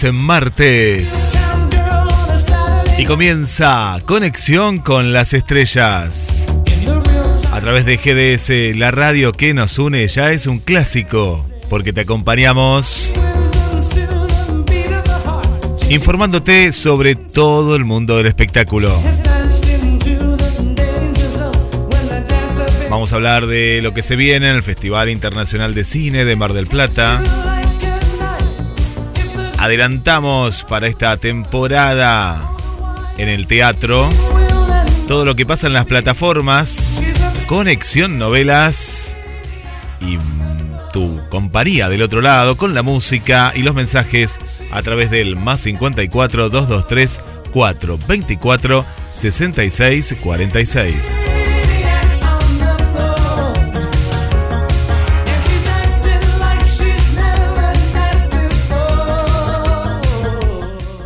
Es martes y comienza Conexión con las Estrellas. A través de GDS, la radio que nos une ya es un clásico, porque te acompañamos informándote sobre todo el mundo del espectáculo. Vamos a hablar de lo que se viene en el Festival Internacional de Cine de Mar del Plata. Adelantamos para esta temporada en el teatro todo lo que pasa en las plataformas, conexión novelas y tu compañía del otro lado con la música y los mensajes a través del más 54 223 424 66 46.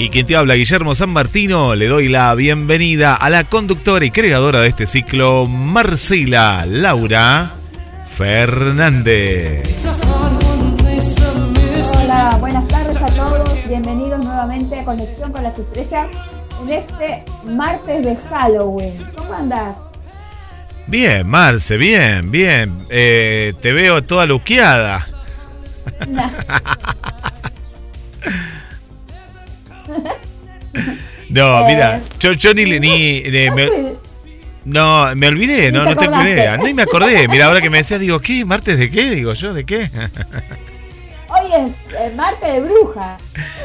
Y quien te habla, Guillermo San Martino, le doy la bienvenida a la conductora y creadora de este ciclo, Marcela Laura Fernández. Hola, buenas tardes a todos. Bienvenidos nuevamente a Conexión con las Estrellas en este martes de Halloween. ¿Cómo andás? Bien, Marce, bien, bien. Eh, te veo toda luqueada. Nah. No, Eh, mira, yo, yo ni, ni me- no, me olvidé, no, te no tengo idea, ni me acordé. Mira, ahora que me decías, digo, ¿qué? ¿Martes de qué? Digo yo, ¿de qué? Hoy es eh, martes de bruja,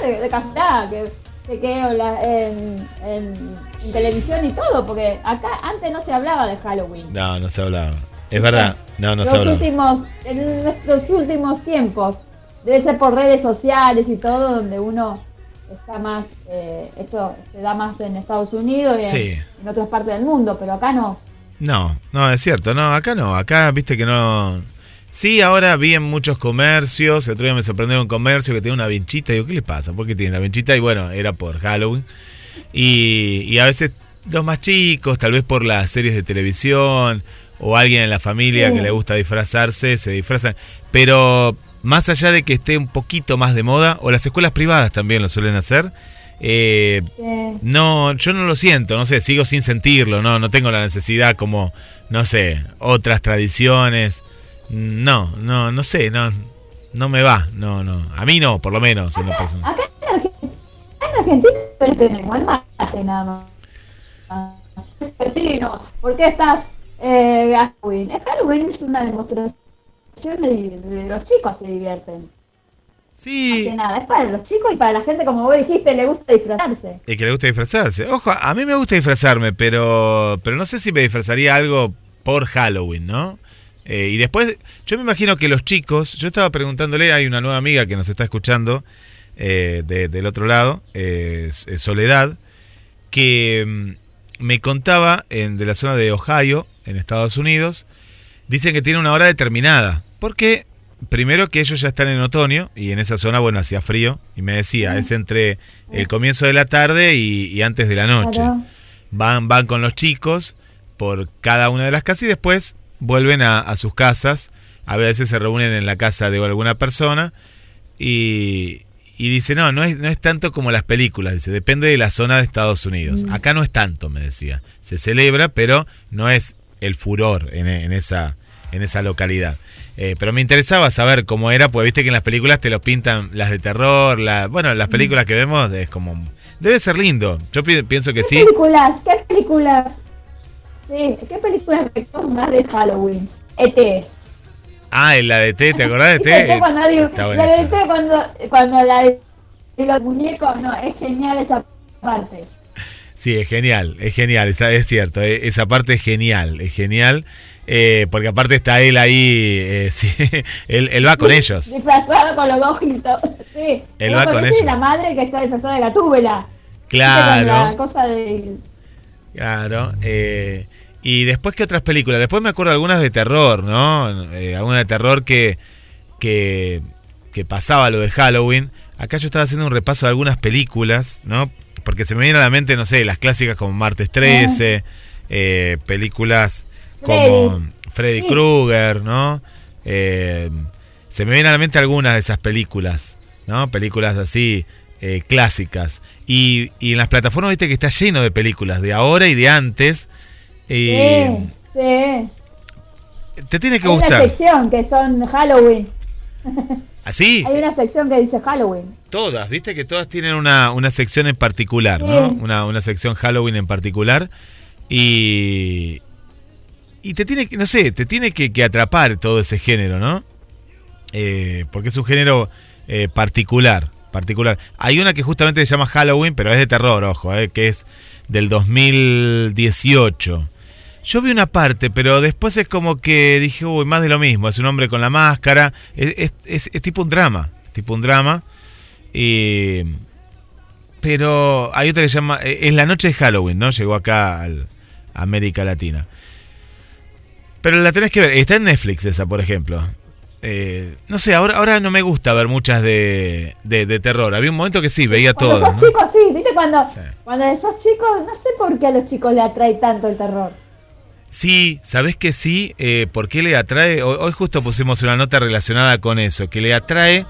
de, de que, que quedó en, televisión y todo, porque acá antes no se hablaba de Halloween. No, no se hablaba. Es verdad, no, no se Los hablaba. últimos, en nuestros últimos tiempos, debe ser por redes sociales y todo, donde uno está más, eh, esto se da más en Estados Unidos y en- otras partes del mundo, pero acá no. No, no, es cierto, no, acá no, acá viste que no... Sí, ahora vi en muchos comercios, el otro día me sorprendió un comercio que tenía una vinchita, digo, ¿qué le pasa? ¿Por qué tiene la vinchita? Y bueno, era por Halloween. Y, y a veces los más chicos, tal vez por las series de televisión o alguien en la familia Sí. que le gusta disfrazarse, se disfrazan. Pero más allá de que esté un poquito más de moda, o las escuelas privadas también lo suelen hacer, eh, no, yo no lo siento, no sé, sigo sin sentirlo, no, no tengo la necesidad como, no sé, otras tradiciones. No, no, no sé, no, no me va, no, no. A mí no, por lo menos, en acá en Argentina, tenemos el mate nada más. ¿Por qué estás eh, Halloween? Es Halloween es una demostración de, de los chicos se divierten. Sí, nada, es para los chicos y para la gente, como vos dijiste, le gusta disfrazarse. y que le gusta disfrazarse. Ojo, a mí me gusta disfrazarme, pero, pero no sé si me disfrazaría algo por Halloween, ¿no? Eh, y después, yo me imagino que los chicos, yo estaba preguntándole, hay una nueva amiga que nos está escuchando eh, de- del otro lado, eh, S- Soledad, que mm, me contaba en, de la zona de Ohio, en Estados Unidos, dicen que tiene una hora determinada. Porque, primero que ellos ya están en otoño y en esa zona, bueno, hacía frío. Y me decía, es entre el comienzo de la tarde y, y antes de la noche. Claro. Van, van con los chicos por cada una de las casas y después vuelven a, a sus casas. A veces se reúnen en la casa de alguna persona y, y dice, no, no es, no es tanto como las películas, dice, depende de la zona de Estados Unidos. Acá no es tanto, me decía. Se celebra, pero no es el furor en, en esa, en esa localidad. Eh, pero me interesaba saber cómo era, pues viste que en las películas te lo pintan las de terror, la, bueno, las películas que vemos es como... Debe ser lindo, yo pi- pienso que ¿Qué sí. películas? ¿Qué películas? Sí, ¿qué películas más de Halloween? E.T. Ah, la de T, ¿te acordás de ¿Viste T? E cuando digo- Está la de esa. E.T. cuando, cuando la de los muñecos, no, es genial esa parte. Sí, es genial, es genial, esa- es cierto, eh, esa parte es genial, es genial, eh, porque aparte está él ahí, eh, sí, él, él va con ellos. Disfrazado con los ojitos. Sí. Él va con ellos. la madre que está disfrazada de. Con Claro. La cosa de... Claro. eh, y después, ¿qué otras películas? Después me acuerdo algunas de terror, ¿no? Eh, alguna de terror que, que, que pasaba lo de Halloween. Acá yo estaba haciendo un repaso de algunas películas, ¿no? Porque se me viene a la mente, no sé, las clásicas como Martes 13, eh, películas como Freddy. Krueger, ¿no? Eh, se me vienen a la mente algunas de esas películas, ¿no? Películas así, eh, clásicas. Y, y en las plataformas, viste que está lleno de películas, de ahora y de antes. Sí, sí. te tiene que Hay una gustar. sección que son Halloween. Así, Hay una sección que dice Halloween. todas, viste que todas tienen una, una sección en particular, ¿no? Una, una sección Halloween en particular. Y. Y te tiene que, no sé, te tiene que, atrapar todo ese género, ¿no? Eh, porque es un género eh, particular, particular. Hay una que justamente se llama Halloween, pero es de terror, ojo, eh, que es del 2018. Yo vi una parte, pero después es como que dije, uy, más de lo mismo. Es un hombre con la máscara. Es, es- tipo un drama. Tipo un drama. Pero hay otra que se llama. eh, Es la noche de Halloween, ¿no? Llegó acá a América Latina. Pero la tenés que ver. Está en Netflix esa, por ejemplo. Eh, no sé, ahora, ahora no me gusta ver muchas de, de, de terror. Había un momento que sí, veía Cuando todo. sos ¿no? chico, sí, ¿viste? Cuando, Sí. cuando sos chico, no sé por qué a los chicos le atrae tanto el terror. Sí, ¿sabés que sí? Eh, ¿Por qué le atrae? Hoy, hoy justo pusimos una nota relacionada con eso, que le atrae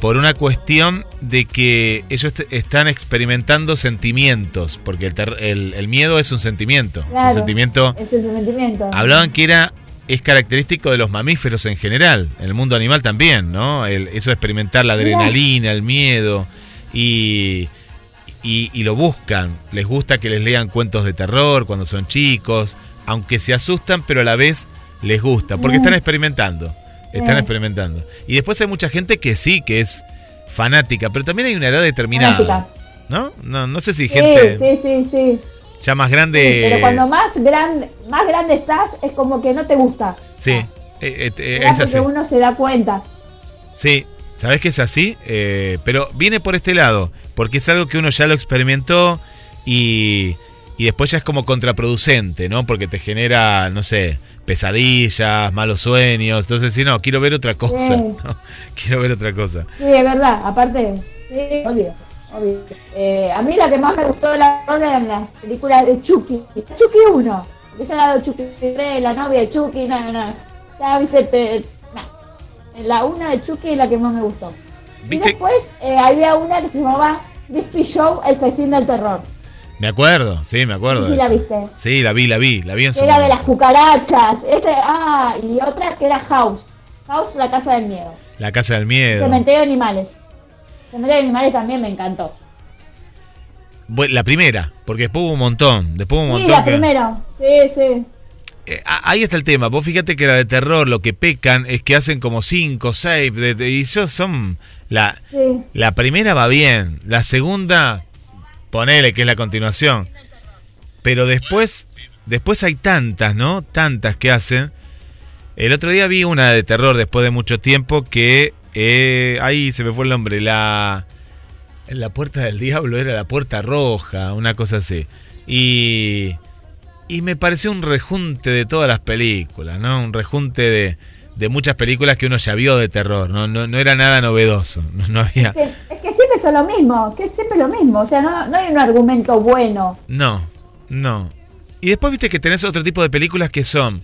por una cuestión de que ellos están experimentando sentimientos, porque el, el- el miedo es un sentimiento, es un sentimiento... Es el sentimiento. Hablaban que era es característico de los mamíferos en general, en el mundo animal también, ¿no? El- eso de experimentar la adrenalina, el miedo y, y, y lo buscan. Les gusta que les lean cuentos de terror cuando son chicos, aunque se asustan, pero a la vez les gusta, porque están experimentando, están experimentando. Y después hay mucha gente que sí, que es fanática, pero también hay una edad determinada, Fanática. ¿no? No, no sé si Sí, gente sí, sí, sí. ya más Sí, grande... Pero cuando más grande, más grande estás, es como que no te gusta. Sí, Ah, eh, eh, eh, es así. Uno se da cuenta. Sí, sabes que es así, Eh, pero viene por este lado, porque es algo que uno ya lo experimentó y, y después ya es como contraproducente, ¿no? Porque te genera, no sé, pesadillas, malos sueños. Entonces, sí, no, quiero ver otra cosa. Sí. ¿no? Quiero ver otra cosa. Sí, es verdad. Aparte, sí, obvio. obvio. Eh, a mí la que más me gustó de la rola eran las películas de Chucky. Chucky 1. Porque la de Chucky 3, la novia de Chucky, no, no, no. Ya, viste. La una de Chucky es la que más me gustó. Y después eh, había una que se llamaba Crispy Show, el festín del terror. Me acuerdo, sí, me acuerdo. Sí, de la viste. Sí, la vi, la vi, la vi en su era de las cucarachas. Este, ah, y otra que era House. House, la casa del miedo. La Casa del Miedo. Cementerio de animales. Cementerio de animales también me encantó. La primera, porque después hubo un montón. Después hubo un Sí, montón la que- primera. Sí, sí. Eh, ahí está el tema. Vos fíjate que la de terror lo que pecan es que hacen como 5, 6 y yo son la Sí. la primera va bien, la segunda ponele que es la continuación. Pero después después hay tantas, ¿no? Tantas que hacen. El otro día vi una de terror después de mucho tiempo que eh, ahí se me fue el nombre, la la puerta del diablo era la puerta roja, una cosa así. Y y me pareció un rejunte de todas las películas, ¿no? Un rejunte de, de muchas películas que uno ya vio de terror, no, no, no era nada novedoso, no, no había... Es que, es que siempre son lo mismo. Que es siempre lo mismo. O sea, no, no hay un argumento bueno. No, no. Y después viste que tenés otro tipo de películas que son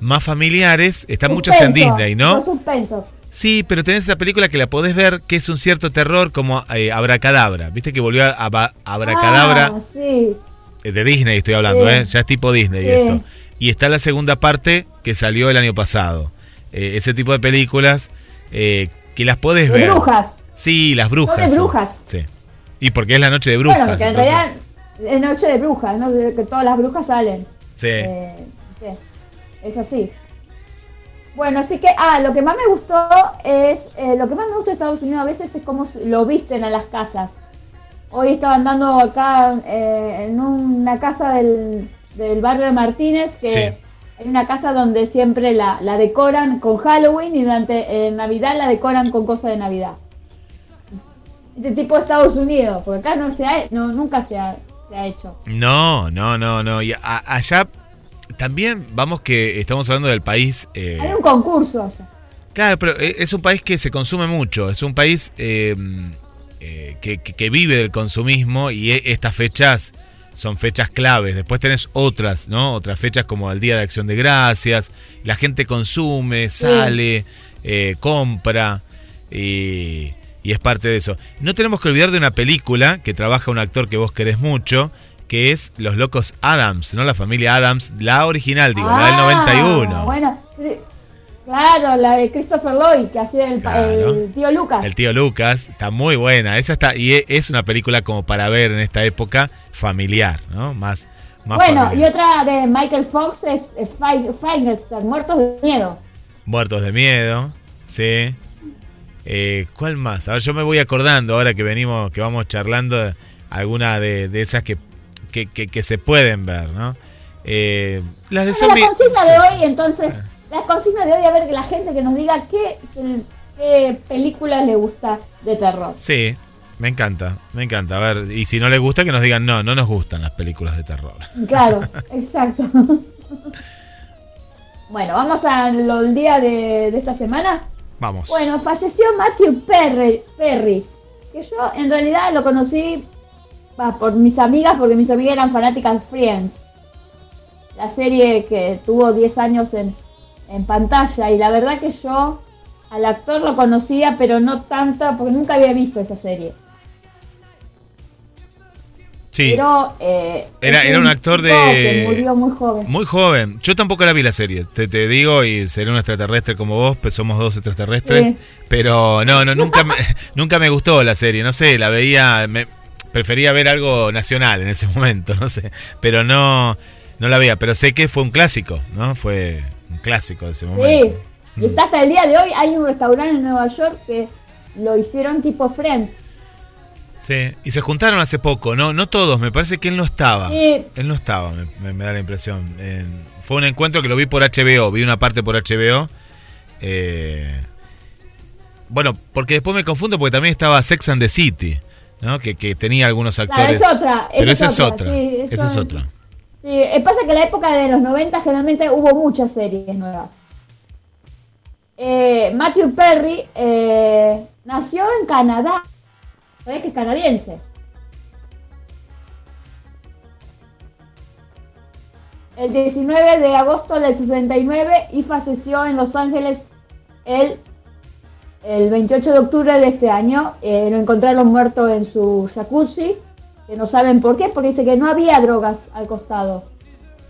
más familiares, están muchas en Suspenso, Disney, ¿no? Son suspensos. Sí, pero tenés esa película que la podés ver que es un cierto terror como eh, Abracadabra, viste que volvió a, a- Abracadabra Ah, sí. eh, de Disney estoy hablando, Sí. ¿eh? Ya es tipo Disney Sí. esto. Y está la segunda parte que salió el año pasado. Eh, ese tipo de películas eh, que las podés De ver. brujas. Sí, las brujas. Son de brujas. Sí. Y porque es la noche de brujas. bueno, que en entonces- realidad es noche de brujas, ¿no? Que todas las brujas salen. Sí. Eh, sí, es así. Bueno, así que, ah, lo que más me gustó es, eh, lo que más me gusta de Estados Unidos a veces es cómo lo visten a las casas. Hoy estaba andando acá eh, en una casa del, del barrio de Martínez, que Sí. Hay una casa donde siempre la, la decoran con Halloween y durante en Navidad la decoran con cosas de Navidad. Este tipo de Estados Unidos, porque acá no se ha, no, nunca se ha, se ha hecho. No, no, no, no. Y a- allá también vamos que estamos hablando del país. eh, Hay un concurso. allá. Claro, pero e- es un país que se consume mucho, es un país eh, eh, que, que- que vive del consumismo y e- estas fechas son fechas claves. Después tenés otras, ¿no? Otras fechas como el Día de Acción de Gracias, la gente consume, sale, eh, compra y, y es parte de eso. No tenemos que olvidar de una película que trabaja un actor que vos querés mucho, que es Los Locos Adams, ¿no? La familia Adams, la original, digo, la del Ah, 91. Bueno, sí, claro, la de Christopher Lloyd, que hacía el, Claro. el tío Lucas. El tío Lucas, está muy buena. Esa está, y e- es una película como para ver en esta época familiar, ¿no? Más, más bueno, y otra de Michael Fox es, es Frankenstein, Muertos de Miedo. Muertos de miedo, sí. Eh, ¿Cuál más? A ver, yo me voy acordando ahora que venimos, que vamos charlando alguna de, de esas que, que, que- que se pueden ver, ¿no? Eh, las de zombies. la consigna de hoy, entonces, la consigna de hoy, a ver que la gente que nos diga qué, qué película le gusta de terror. Sí, me encanta, me encanta. A ver, y si no les gusta, que nos digan, no, no nos gustan las películas de terror. Claro, exacto. bueno, vamos al día de, de esta semana. Vamos. Bueno, falleció Matthew Perry, Perry, que yo en realidad lo conocí va, por mis amigas, porque mis amigas eran fanáticas de Friends, la serie que tuvo 10 años en, en pantalla, y la verdad que yo al actor lo conocía, pero no tanto, porque nunca había visto esa serie. sí. Pero eh, Era- era un actor de- que murió muy joven. Muy joven. Yo tampoco la vi la serie, te, te digo, y seré un extraterrestre como vos, pues somos dos extraterrestres. Sí. Pero no, no, nunca me, nunca me gustó la serie, no sé, la veía, me, prefería ver algo nacional en ese momento, no sé. Pero no, no la veía, pero sé que fue un clásico, ¿no? Fue un clásico de ese Sí, momento. y está hasta el día de hoy. Hay un restaurante en Nueva York que lo hicieron tipo Friends. Sí, y se juntaron hace poco, ¿no? No todos, me parece que él no estaba. Sí. Él no estaba, me, me- me da la impresión. Fue un encuentro que lo vi por HBO, vi una parte por HBO. eh, bueno, porque después me confundo porque también estaba Sex and the City, ¿no? Que, que tenía algunos Claro, actores. es otra. Pero esa es otra. sí, esa es otra. Sí, eh, pasa que en la época de los 90 generalmente hubo muchas series nuevas. Eh, Matthew Perry eh, nació en Canadá. ¿Sabés que es canadiense? El 19 de agosto del 69 y falleció en Los Ángeles el, el 28 de octubre de este año. Lo encontraron muerto en su jacuzzi que no saben por qué, porque dice que no había drogas al costado.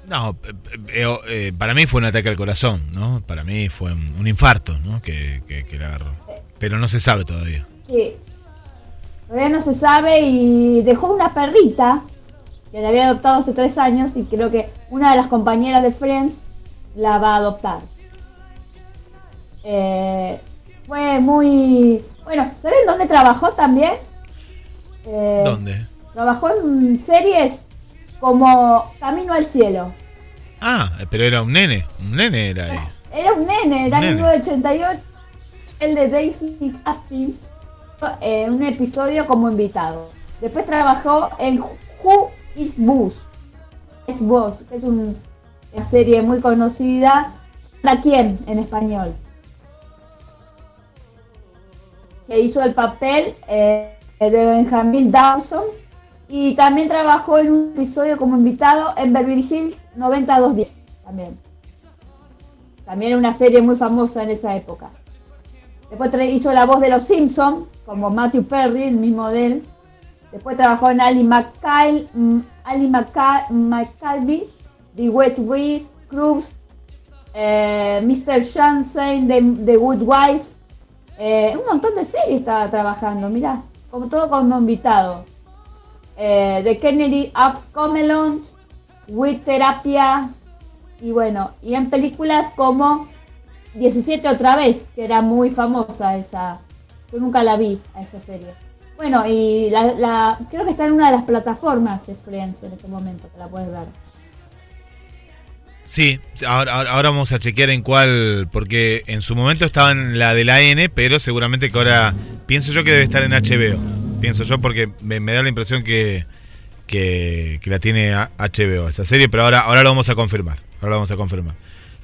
No, eh, eh, eh, para mí fue un ataque al corazón, ¿no? Para mí fue un, un infarto, ¿no? Que, que, que le agarró. Pero no se sabe todavía. Sí. Todavía no se sabe y dejó una perrita que la había adoptado hace tres años y creo que una de las compañeras de Friends la va a adoptar. Eh, fue muy... Bueno, ¿saben dónde trabajó también? Eh, ¿Dónde? Trabajó en series como Camino al Cielo. Ah, pero era un nene. Un nene era ahí. Era un nene, era Un nene. 1988, el de Daisy Hastings, eh, un episodio como invitado. Después trabajó en Who is Boss, es Boss, que es un- una serie muy conocida. ¿Para quién en español? Que hizo el papel eh, de Benjamin Dawson y también trabajó en un episodio como invitado en Beverly Hills 9210 también. También una serie muy famosa en esa época. Después hizo la voz de los Simpsons, como Matthew Perry, el mismo de él. Después trabajó en Ali mm, Ali McCa- McCalby, The Wet Breeze, Cruz, eh, Mr. Sunshine, The, The Good Wife, eh, un montón de series estaba trabajando, mira, como todo como invitado. Eh, The Kennedy of Comelon, With Terapia, y bueno, y en películas como 17 otra vez, que era muy famosa esa, yo nunca la vi a esa serie. Bueno, y la, la- creo que está en una de las plataformas de Friends en este momento, que la puedes ver. Sí, ahora, ahora- vamos a chequear en cuál, porque en su momento estaba en la de la N, pero seguramente que ahora pienso yo que debe estar en HBO. Pienso yo porque me, me da la impresión que, que, que la tiene HBO esa serie, pero ahora, ahora lo vamos a confirmar. Ahora lo vamos a confirmar.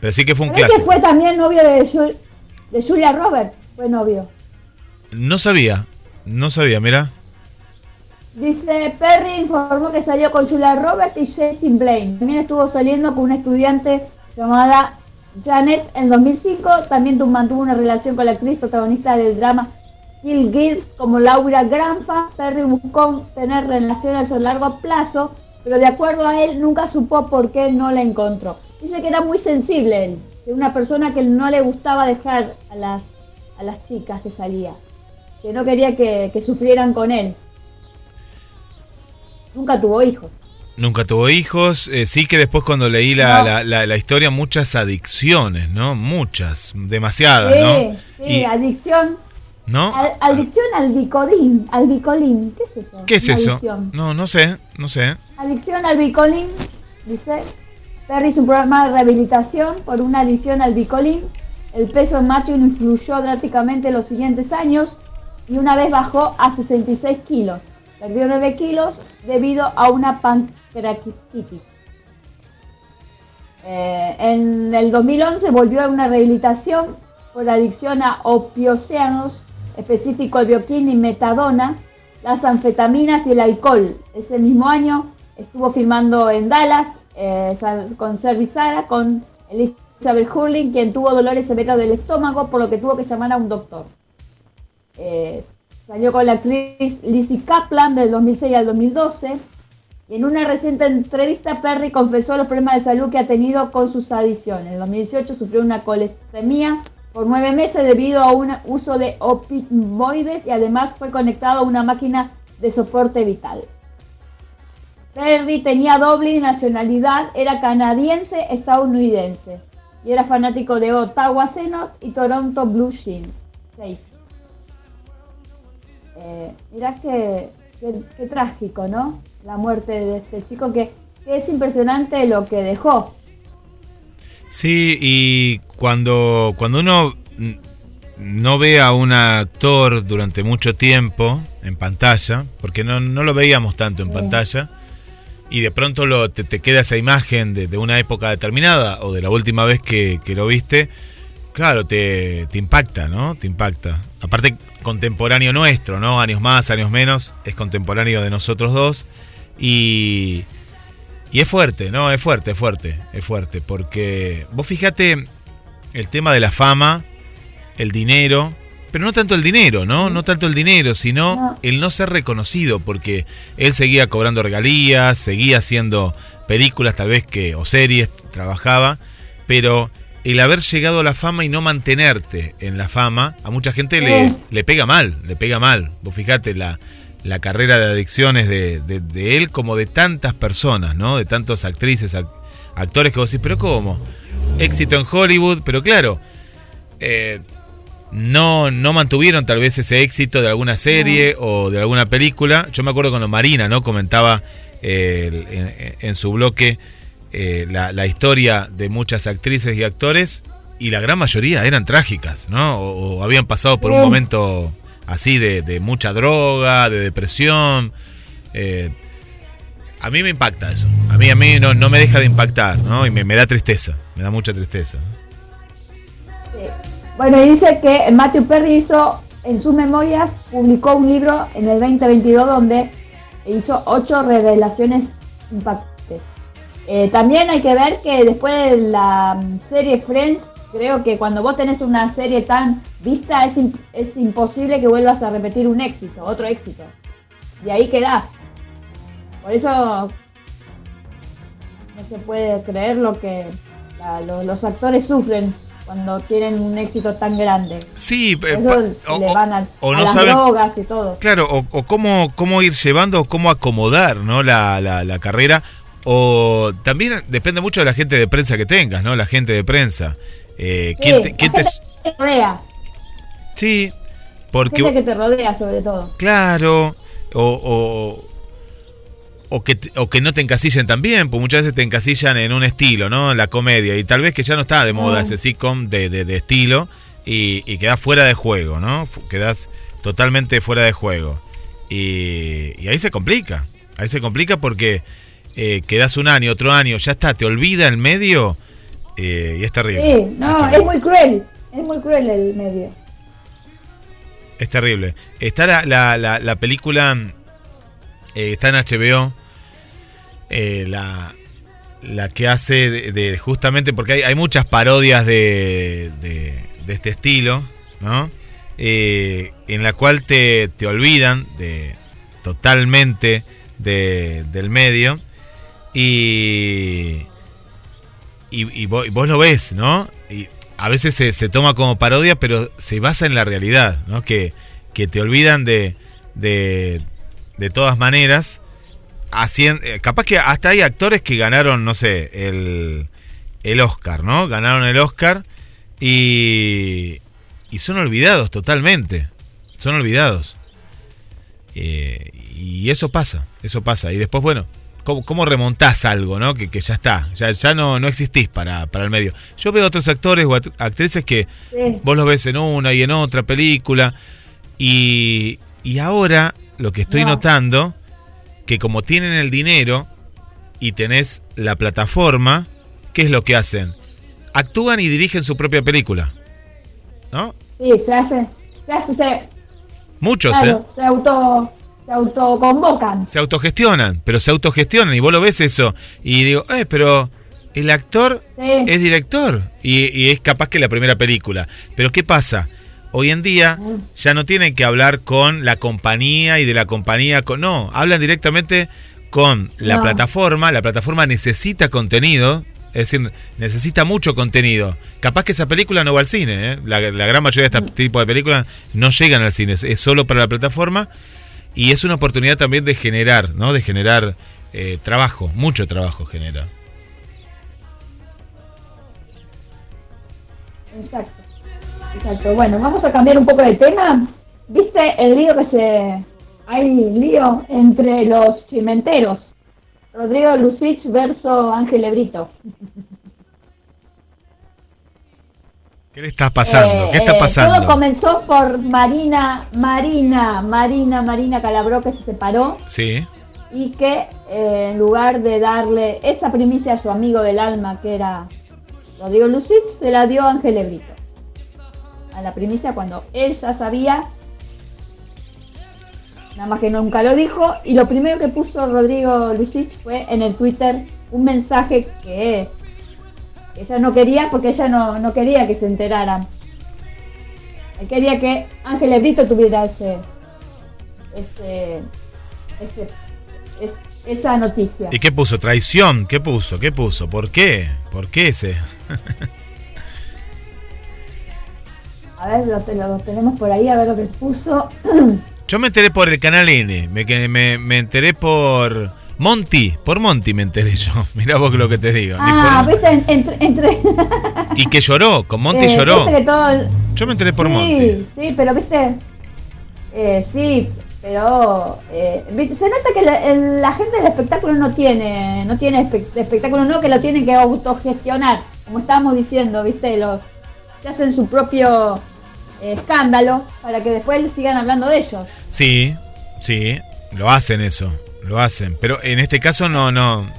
Pero sí que fue un ¿Sabés que clásico. fue también novio de, de Julia Roberts? Fue novio. No sabía, no sabía, mira. Dice, Perry informó que salió con Julia Roberts y Jason Blaine. También estuvo saliendo con una estudiante llamada Janet en 2005. También tu- mantuvo una relación con la actriz protagonista del drama Kill Gibbs como Laura Granfa. Perry buscó tener relaciones a largo plazo, pero de acuerdo a él nunca supo por qué no la encontró. Dice que era muy sensible él, que una persona que no le gustaba dejar a las, a las chicas que salía, que no quería que, que sufrieran con él. Nunca tuvo hijos. Nunca tuvo hijos. eh, sí que después cuando leí la, No. la, la- la historia, muchas adicciones, ¿no? Muchas, demasiadas, Sí, ¿no? sí, Y- adicción. ¿No? Al- adicción al bicolín. Al bicolín. ¿Qué es eso? ¿Qué es eso? No, no sé, no sé. Adicción al bicolín, dice. Perry hizo un programa de rehabilitación por una adicción al bicolín. El peso de Matthew influyó drásticamente los siguientes años y una vez bajó a 66 kilos. Perdió 9 kilos debido a una pancreatitis. Eh, en el 2011 volvió a una rehabilitación por adicción a opioceanos, específico bioquín y metadona, las anfetaminas y el alcohol. Ese mismo año estuvo filmando en Dallas eh, con Servi Sara, con Elizabeth Hurling, quien tuvo dolores severos del estómago, por lo que tuvo que llamar a un doctor. Eh, salió con la actriz Lizzie Kaplan del 2006 al 2012. Y en una reciente entrevista, Perry confesó los problemas de salud que ha tenido con sus adicciones. En 2018 sufrió una colesteremia por nueve meses debido a un uso de opioides y además fue conectado a una máquina de soporte vital. Perry tenía doble nacionalidad, era canadiense estadounidense y era fanático de Ottawa Senators y Toronto Blue. Seis. Eh, mirá que, trágico, ¿no? La muerte de este chico que es impresionante lo que dejó. Sí, y cuando, cuando uno no ve a un actor durante mucho tiempo en pantalla, porque no, no lo veíamos tanto en pantalla, y de pronto lo, te, te queda esa imagen de, de una época determinada o de la última vez que, que lo viste, claro, te, te impacta, ¿no? Te impacta. Aparte, contemporáneo nuestro, ¿no? Años más, años menos, es contemporáneo de nosotros dos. Y, y es fuerte, ¿no? Es fuerte, es fuerte, es fuerte. Porque vos fíjate el tema de la fama, el dinero, pero no tanto el dinero, ¿no? No tanto el dinero, sino No. el no ser reconocido, porque él seguía cobrando regalías, seguía haciendo películas tal vez que, o series, trabajaba, pero el haber llegado a la fama y no mantenerte en la fama, a mucha gente le, le pega mal, le pega mal. Vos fíjate la, la carrera de adicciones de, de- de él como de tantas personas, ¿no? De tantas actrices, ac- actores que vos decís, pero ¿cómo? Éxito en Hollywood, pero claro, eh, no, no mantuvieron tal vez ese éxito de alguna serie o de alguna película. Yo me acuerdo cuando Marina no comentaba eh, en, en su bloque eh, la, la historia de muchas actrices y actores y la gran mayoría eran trágicas, ¿no? O, o habían pasado por un momento así de, de mucha droga, de depresión. Eh, a mí me impacta eso. A mí, a mí no, no me deja de impactar, ¿no? Y me, da tristeza, me da mucha tristeza. Bueno, dice que Matthew Perry hizo en sus memorias, publicó un libro en el 2022 donde hizo ocho revelaciones impactantes. Eh, también hay que ver que después de la serie Friends, creo que cuando vos tenés una serie tan vista es, es imposible que vuelvas a repetir un éxito, otro éxito. Y ahí quedás. Por eso no se puede creer lo que la lo- los actores sufren cuando tienen un éxito tan grande. Sí, Por eh, eso pa- o, le van a, o a no las saben, drogas y todo. claro, o, o cómo, cómo ir llevando, cómo acomodar, ¿no? La, la, la carrera. O también depende mucho de la gente de prensa que tengas, ¿no? La gente de prensa. Eh, ¿quién Sí, te- la quién te- gente que te rodea, Sí, porque... que te rodea sobre todo. Claro, o, o, o que, o que no te encasillen también, pues muchas veces te encasillan en un estilo, ¿no? La comedia, y tal vez que ya no está de moda ese sitcom de, de, de estilo y, y quedás fuera de juego, ¿no? Quedás totalmente fuera de juego. Y, y ahí se complica, ahí se complica porque eh, quedás un año, otro año, ya está, te olvida el medio eh, y es terrible. Sí, no, es muy cruel. Es muy cruel el medio. Es terrible. Está la, la, la, la película, eh, está en HBO, eh, la, la que hace de, de- justamente, porque hay, hay muchas parodias de, de, de este estilo, ¿no? Eh, en la cual te, te olvidan de totalmente de, del medio y, y, vos, lo ves, ¿no? Y a veces se, toma como parodia, pero se basa en la realidad, ¿no? Que, que te olvidan de, de, de todas maneras. Hacien- eh, capaz que hasta hay actores que ganaron, no sé, el, el Oscar, ¿no? Ganaron el Oscar y, y son olvidados totalmente. Son olvidados. Eh, y eso pasa, eso pasa. Y después, bueno, ¿cómo, cómo remontás algo, no? Que, que ya está, ya, ya no, no existís para, para el medio. Yo veo otros actores o act- actrices que Sí. vos los ves en una y en otra película. Y, y ahora lo que estoy No. notando, que como tienen el dinero y tenés la plataforma, ¿qué es lo que hacen? Actúan y dirigen su propia película. ¿No? Sí, se hace. Se, hace, se, Muchos, ¿eh? se auto se autoconvocan. Se autogestionan, pero se autogestionan y vos lo ves eso. Y digo, eh, pero el actor Sí. es director y, y es capaz que la primera película. Pero ¿qué pasa? Hoy en día Mm. ya no tienen que hablar con la compañía y de la compañía con... No, hablan directamente con la No. plataforma. La plataforma necesita contenido. Es decir, necesita mucho contenido. Capaz que esa película no va al cine. ¿eh? La, la gran mayoría de este tipo de películas no llegan al cine. Es, es solo para la plataforma. Y es una oportunidad también de generar, ¿no? De generar eh, trabajo. Mucho trabajo genera. Exacto. Exacto. Bueno, vamos a cambiar un poco de tema. ¿Viste el lío que se... Hay lío entre los cimenteros? Rodrigo Lucich versus Ángel Lebrito. ¿Qué le está pasando? Eh, ¿Qué está eh, pasando? todo comenzó por Marina, Marina, Marina, Marina Calabró que se separó Sí. y que eh, en lugar de darle esa primicia a su amigo del alma que era Rodrigo Lucich, se la dio a Ángel Lebrito. A la primicia cuando él ya sabía, nada más que nunca lo dijo, y lo primero que puso Rodrigo Lucich fue en el Twitter un mensaje que ella no quería porque ella no, no quería que se enteraran. Él quería que Ángel Lebrito tuviera ese, ese, ese- es- esa noticia. ¿Y qué puso? ¿Traición? ¿Qué puso? ¿Qué puso? ¿Por qué? ¿Por qué ese? A ver, lo, lo tenemos por ahí, a ver lo que puso. Yo me enteré por el canal N. Me, me, me enteré por Monty. Por Monty me enteré yo. Mirá vos lo que te digo. Ah, por- viste, en- entre... entre Y que lloró. Con Monty eh, lloró. viste que todo el- Yo me enteré por sí, Monty. Sí, pero viste, eh, sí, pero eh, se nota que la, el- la gente del espectáculo no tiene, no tiene espe- espectáculo, no que lo tienen que autogestionar, como estábamos diciendo, viste, los que hacen su propio eh, escándalo para que después sigan hablando de ellos. Sí, sí. Lo hacen eso. Lo hacen. Pero en este caso no, no.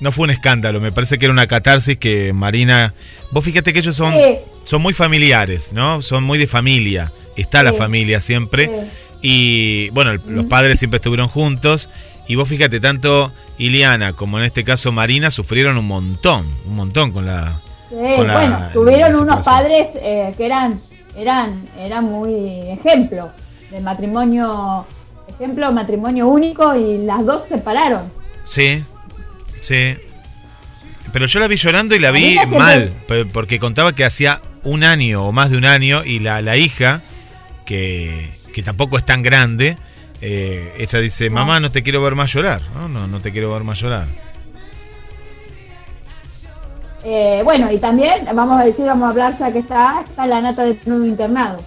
No fue un escándalo. Me parece que era una catarsis que Marina. Vos fíjate que ellos son, Sí. son muy familiares, ¿no? Son muy de familia. Está la familia siempre. Sí. Y bueno, el- los padres siempre estuvieron juntos. Y vos fíjate, tanto Iliana como en este caso Marina sufrieron un montón, un montón con la... Sí, con la- bueno, la tuvieron unos padres eh, que eran, eran, eran muy ejemplo de matrimonio, ejemplo, matrimonio único y las dos se separaron. Sí, sí. Pero yo la vi llorando y la vi mal, porque contaba que hacía un año o más de un año y la, la hija, que, que tampoco es tan grande, eh, ella dice, mamá, no te quiero ver más llorar. No, no, no te quiero ver más llorar. Eh, bueno, y también vamos a decir, vamos a hablar ya que está, está la nata de nuevo internado.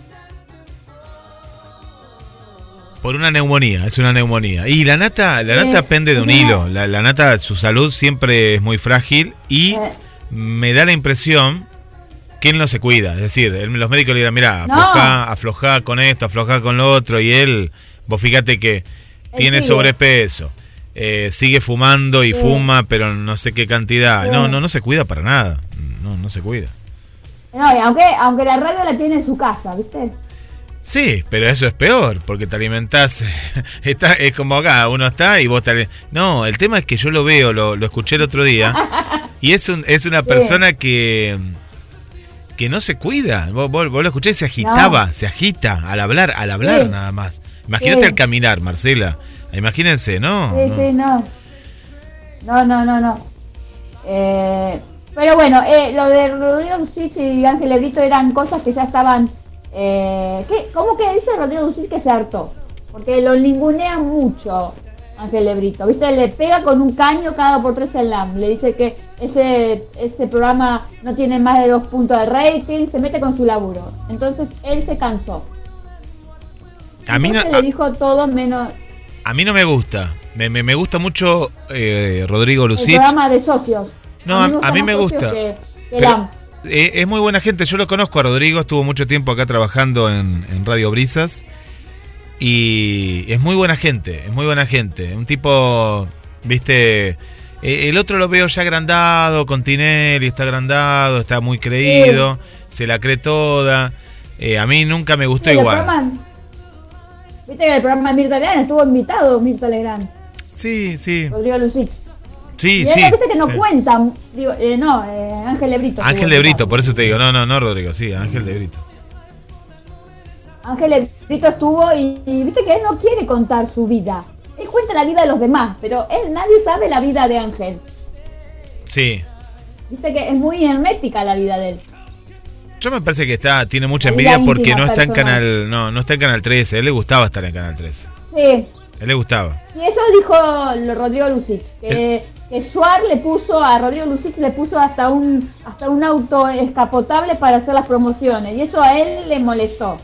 Por una neumonía, es una neumonía. Y la nata, la nata pende de un hilo. La, la nata, su salud siempre es muy frágil y Eh. me da la impresión que él no se cuida. Es decir, él- los médicos le dirán, mira, No. afloja, afloja con esto, afloja con lo otro. Y él, vos fíjate que tiene sigue. sobrepeso. eh, sigue fumando y Sí. fuma, pero no sé qué cantidad. Sí. No, no, no se cuida para nada. No, no se cuida. No, y aunque, aunque la radio la tiene en su casa, ¿viste? Sí, pero eso es peor, porque te alimentás. Está, es como acá, uno está y vos te No, el tema es que yo lo veo, lo, lo escuché el otro día, y es, un, es una persona que. que no se cuida. Vos, vos- vos lo escuché y se agitaba, se agita al hablar, al hablar Sí. nada más. Imagínate Sí. al caminar, Marcela. Imagínense, ¿no? Sí, No. sí, no. No, no, no, no. Eh, pero bueno, eh, lo de Rodrigo Lucich y Ángel Lebrito eran cosas que ya estaban... Eh, ¿qué? ¿Cómo que dice Rodrigo Lucich que se hartó? Porque lo ningunea mucho Ángel Lebrito. ¿Viste? Le pega con un caño cada por tres en LAM. Le dice que ese, ese programa no tiene más de dos puntos de rating. Se mete con su laburo. Entonces él se cansó. A mí no, le dijo todo menos a mí no me gusta. Me, me, me gusta mucho eh, Rodrigo el Lucich. programa de socios. No, a- a mí me gusta. que- que Pero, LAM. Eh, es muy buena gente, yo lo conozco a Rodrigo, estuvo mucho tiempo acá trabajando en, en Radio Brisas. Y es muy buena gente, es muy buena gente, un tipo, viste, eh, el otro lo veo ya agrandado, con Tinelli está agrandado, está muy creído, se la cree toda, Eh, a mí nunca me gustó Sí, igual. programa- Viste que el programa de Mirta Legrand estuvo invitado Mirta Legrand, Sí, sí, Rodrigo Lucich. Sí, y sí. dice que no sí. cuenta, digo, eh, no, eh, Ángel Lebrito. Ángel estuvo de Brito, invitado. por eso te digo, no, no, no, Rodrigo, sí, Ángel de Brito. Ángel Lebrito estuvo y, y viste que él no quiere contar su vida. Él cuenta la vida de los demás, pero él nadie sabe la vida de Ángel. Sí, Viste que es muy hermética la vida de él. Yo me parece que está, tiene mucha envidia porque no está en canal, no, no está en canal 13, a él le gustaba estar en canal 13. Sí, él le gustaba. Y eso dijo Rodrigo Lucich, que, que Suar le puso a Rodrigo Lucich le puso hasta un hasta un auto escapotable para hacer las promociones y eso a él le molestó,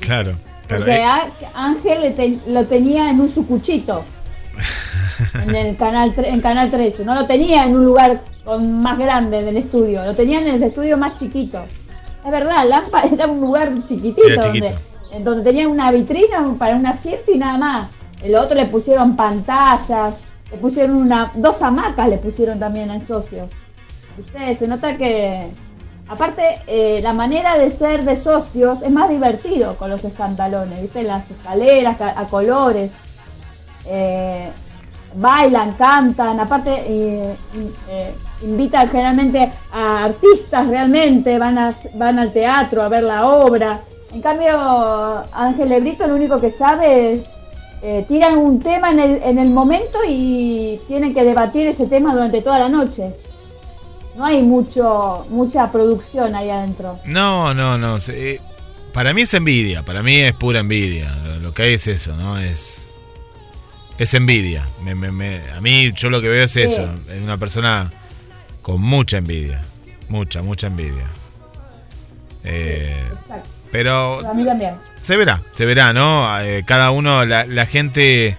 Claro. Pero, porque eh, a- Ángel le te- lo tenía en un sucuchito en el canal en canal 13, no lo tenía en un lugar con- más grande del estudio, lo tenía en el estudio más chiquito. Es verdad, Lampa era un lugar chiquitito. Donde, en donde tenía una vitrina para un asiento y nada más. El otro le pusieron pantallas, le pusieron una, dos hamacas le pusieron también al socio. Ustedes se nota que, aparte, eh, la manera de ser de socios es más divertido con los escantalones, ¿viste? Las escaleras a, colores. Eh, bailan, cantan, aparte eh, invitan generalmente a artistas realmente, van, a, van al teatro a ver la obra. En cambio, Ángel Lebrito lo único que sabe es, eh, tiran un tema en el, en el momento y tienen que debatir ese tema durante toda la noche. No hay mucho mucha producción ahí adentro. no, no, no. eh, para mí es envidia, para mí es pura envidia. Lo, lo que hay es eso, ¿no? Es. Es envidia. Me- me- me- a mí, yo lo que veo es eso. Es una persona con mucha envidia. Mucha, mucha envidia. Eh, Exacto. Pero A mí también. se verá, se verá, ¿no? Eh, cada uno, la, la gente.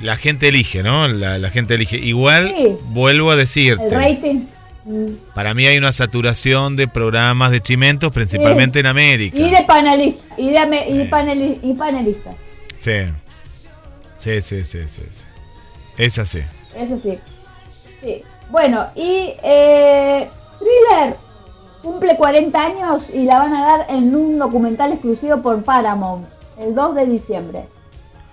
La gente elige, ¿no? La, la gente elige. Igual, Sí. vuelvo a decirte. El rating. mm, Para mí hay una saturación de programas de chimentos, principalmente en América. Y de panelistas. Y, de, y, Sí. paneli- y panelistas. Sí. Sí, sí, sí, sí, sí. Es así. Eso sí. Sí. Bueno, y eh, Thriller cumple 40 años y la van a dar en un documental exclusivo por Paramount el 2 de diciembre.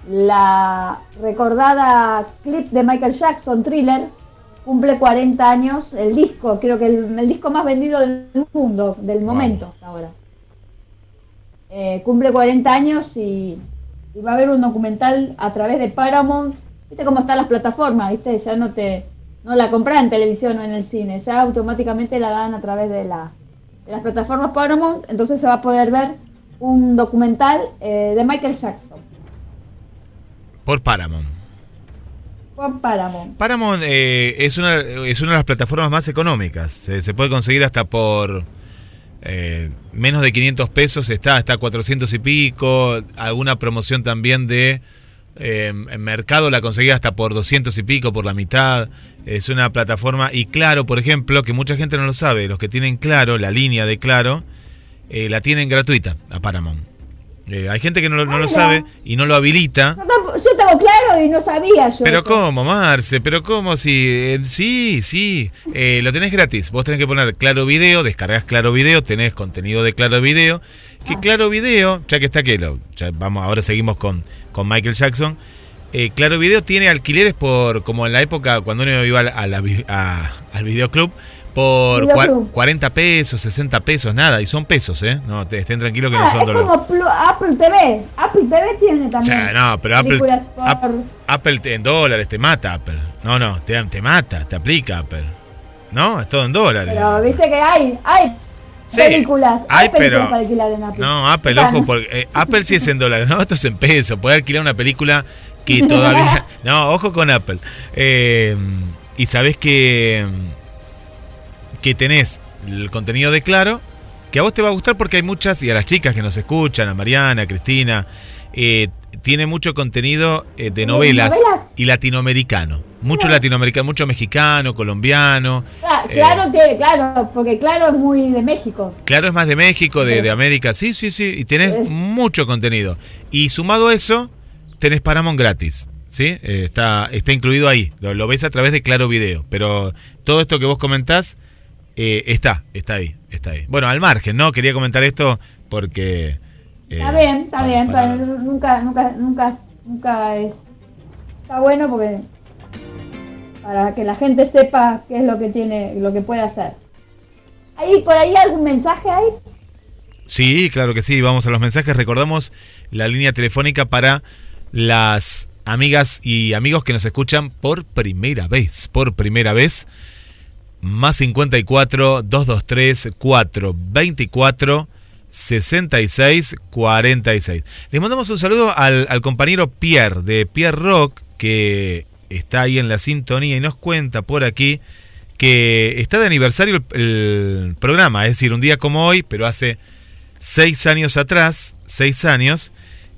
La recordada clip de Michael Jackson, Thriller, cumple 40 años. El disco, creo que el, el disco más vendido del mundo, del momento ahora. Eh, cumple 40 años y, y va a haber un documental a través de Paramount. Viste cómo están las plataformas, viste, ya no te, no la compras en televisión o en el cine, ya automáticamente la dan a través de, la, de las plataformas Paramount, entonces se va a poder ver un documental eh, de Michael Jackson. Por Paramount. Por Paramount. Paramount eh, es, una, es una de las plataformas más económicas. Se, se puede conseguir hasta por eh, menos de 500 pesos. Está hasta 400 y pico. Alguna promoción también de eh, en mercado la conseguí hasta por 200 y pico, por la mitad. Es una plataforma. Y Claro, por ejemplo, que mucha gente no lo sabe. Los que tienen Claro, la línea de Claro, eh, la tienen gratuita a Paramount. Eh, hay gente que no, lo- no Ah, lo sabe y no lo habilita. Yo, tengo claro y no sabía yo. Pero eso. cómo, Marce, pero cómo si eh, sí, sí, lo tenés gratis. Vos tenés que poner Claro Video, descargas Claro Video, tenés contenido de Claro Video. Que Ah. Claro Video, ya que está que lo, ya vamos, ahora seguimos con, con Michael Jackson. eh, claro Video tiene alquileres por, como en la época cuando uno iba a la- a al videoclub, por Videoclub. cua- 40 pesos, 60 pesos, nada, y son pesos, ¿eh? No, te, estén tranquilos que no Ah, son es dólares. como Apple TV. Apple TV tiene O también. sea, no, pero Apple, por- en dólares te mata Apple. No, no, te, te mata, te aplica Apple. No, es todo en dólares. Pero viste que hay, hay Sí, películas. pero- en Apple. No, Apple, ojo, porque eh, Apple sí es en dólares, no, esto es en pesos. Puede alquilar una película que todavía. No, ojo con Apple. Eh, y sabés que. que tenés el contenido de Claro, que a vos te va a gustar porque hay muchas, y a las chicas que nos escuchan, a Mariana, a Cristina, eh, tiene mucho contenido eh, de novelas, ¿Novelas? y latinoamericano. Mucho latinoamericano, mucho mexicano, colombiano. Eh, Claro, tiene- claro, porque claro es muy de México. Claro, es más de México, de, Sí. de América. Sí, sí, sí. Y tenés Es- mucho contenido. Y sumado a eso, tenés Paramount gratis. ¿Sí? Eh, está, está incluido ahí. Lo, lo ves a través de Claro Video. Pero todo esto que vos comentás eh, está, está ahí, está ahí. Bueno, al margen, ¿no? Quería comentar esto porque. eh, Está bien, está para- bien, para- pero nunca, nunca, nunca, nunca es. Está bueno porque para que la gente sepa qué es lo que tiene, lo que puede hacer. ¿Hay por ahí algún mensaje ahí? Sí, claro que sí. Vamos a los mensajes. Recordamos la línea telefónica para las amigas y amigos que nos escuchan por primera vez. Por primera vez. Más 54 223 424 66 46. Les mandamos un saludo al, al compañero Pierre de Pierre Rock que está ahí en la sintonía y nos cuenta por aquí que está de aniversario el, el programa, es decir, un día como hoy, pero hace seis años atrás, seis años,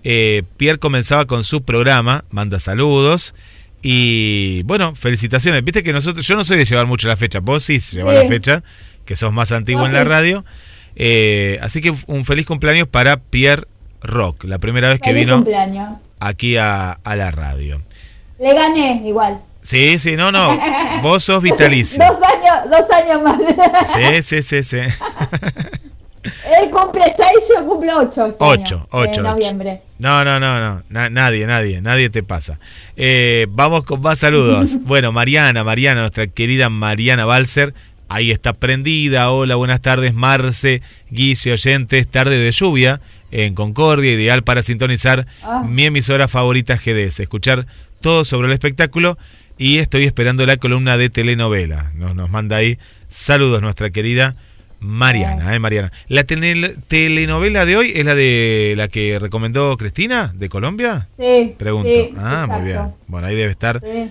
eh, Pierre comenzaba con su programa, manda saludos y bueno, felicitaciones. Viste que nosotros, yo no soy de llevar mucho la fecha, vos sí llevas Sí. la fecha, que sos más antiguo en la sí. radio. Eh, así que un feliz cumpleaños para Pierre Rock, la primera vez que Feliz vino cumpleaños. aquí a, a la radio. Le gané igual. Sí, sí, no, no, vos sos vitalicio. dos años, dos años más. Sí, sí, sí, sí. Él cumple seis, yo cumplo ocho. este Ocho, año, ocho, En ocho. noviembre. No, no, no, no. Na- nadie, nadie, nadie te pasa. Eh, vamos con más saludos. Bueno, Mariana, Mariana, nuestra querida Mariana Balser. Ahí está prendida. Hola, buenas tardes, Marce, Guille, oyentes. Tarde de lluvia en Concordia, ideal para sintonizar Ah. mi emisora favorita GDS. Escuchar todo sobre el espectáculo y estoy esperando la columna de telenovela. Nos, nos manda ahí saludos nuestra querida Mariana, eh, Mariana. ¿La tele- telenovela de hoy es la de la que recomendó Cristina de Colombia? Sí. Pregunto. sí, ah, muy bien. Bueno, ahí debe estar Sí.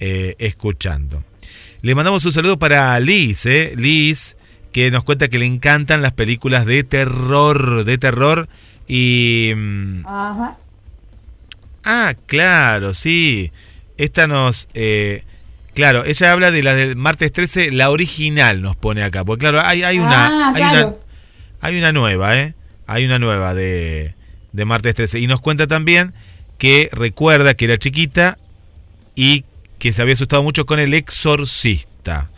eh, escuchando. Le mandamos un saludo para Liz, ¿eh? Liz, que nos cuenta que le encantan las películas de terror, de terror. Y... mm, Ajá. Ah, claro, sí. Esta nos... eh, claro, ella habla de la del martes 13, la original nos pone acá. Porque claro, hay, hay una... Ah, hay una hay una nueva, ¿eh? Hay una nueva de, de martes 13. Y nos cuenta también que recuerda que era chiquita y que se había asustado mucho con el exorcista.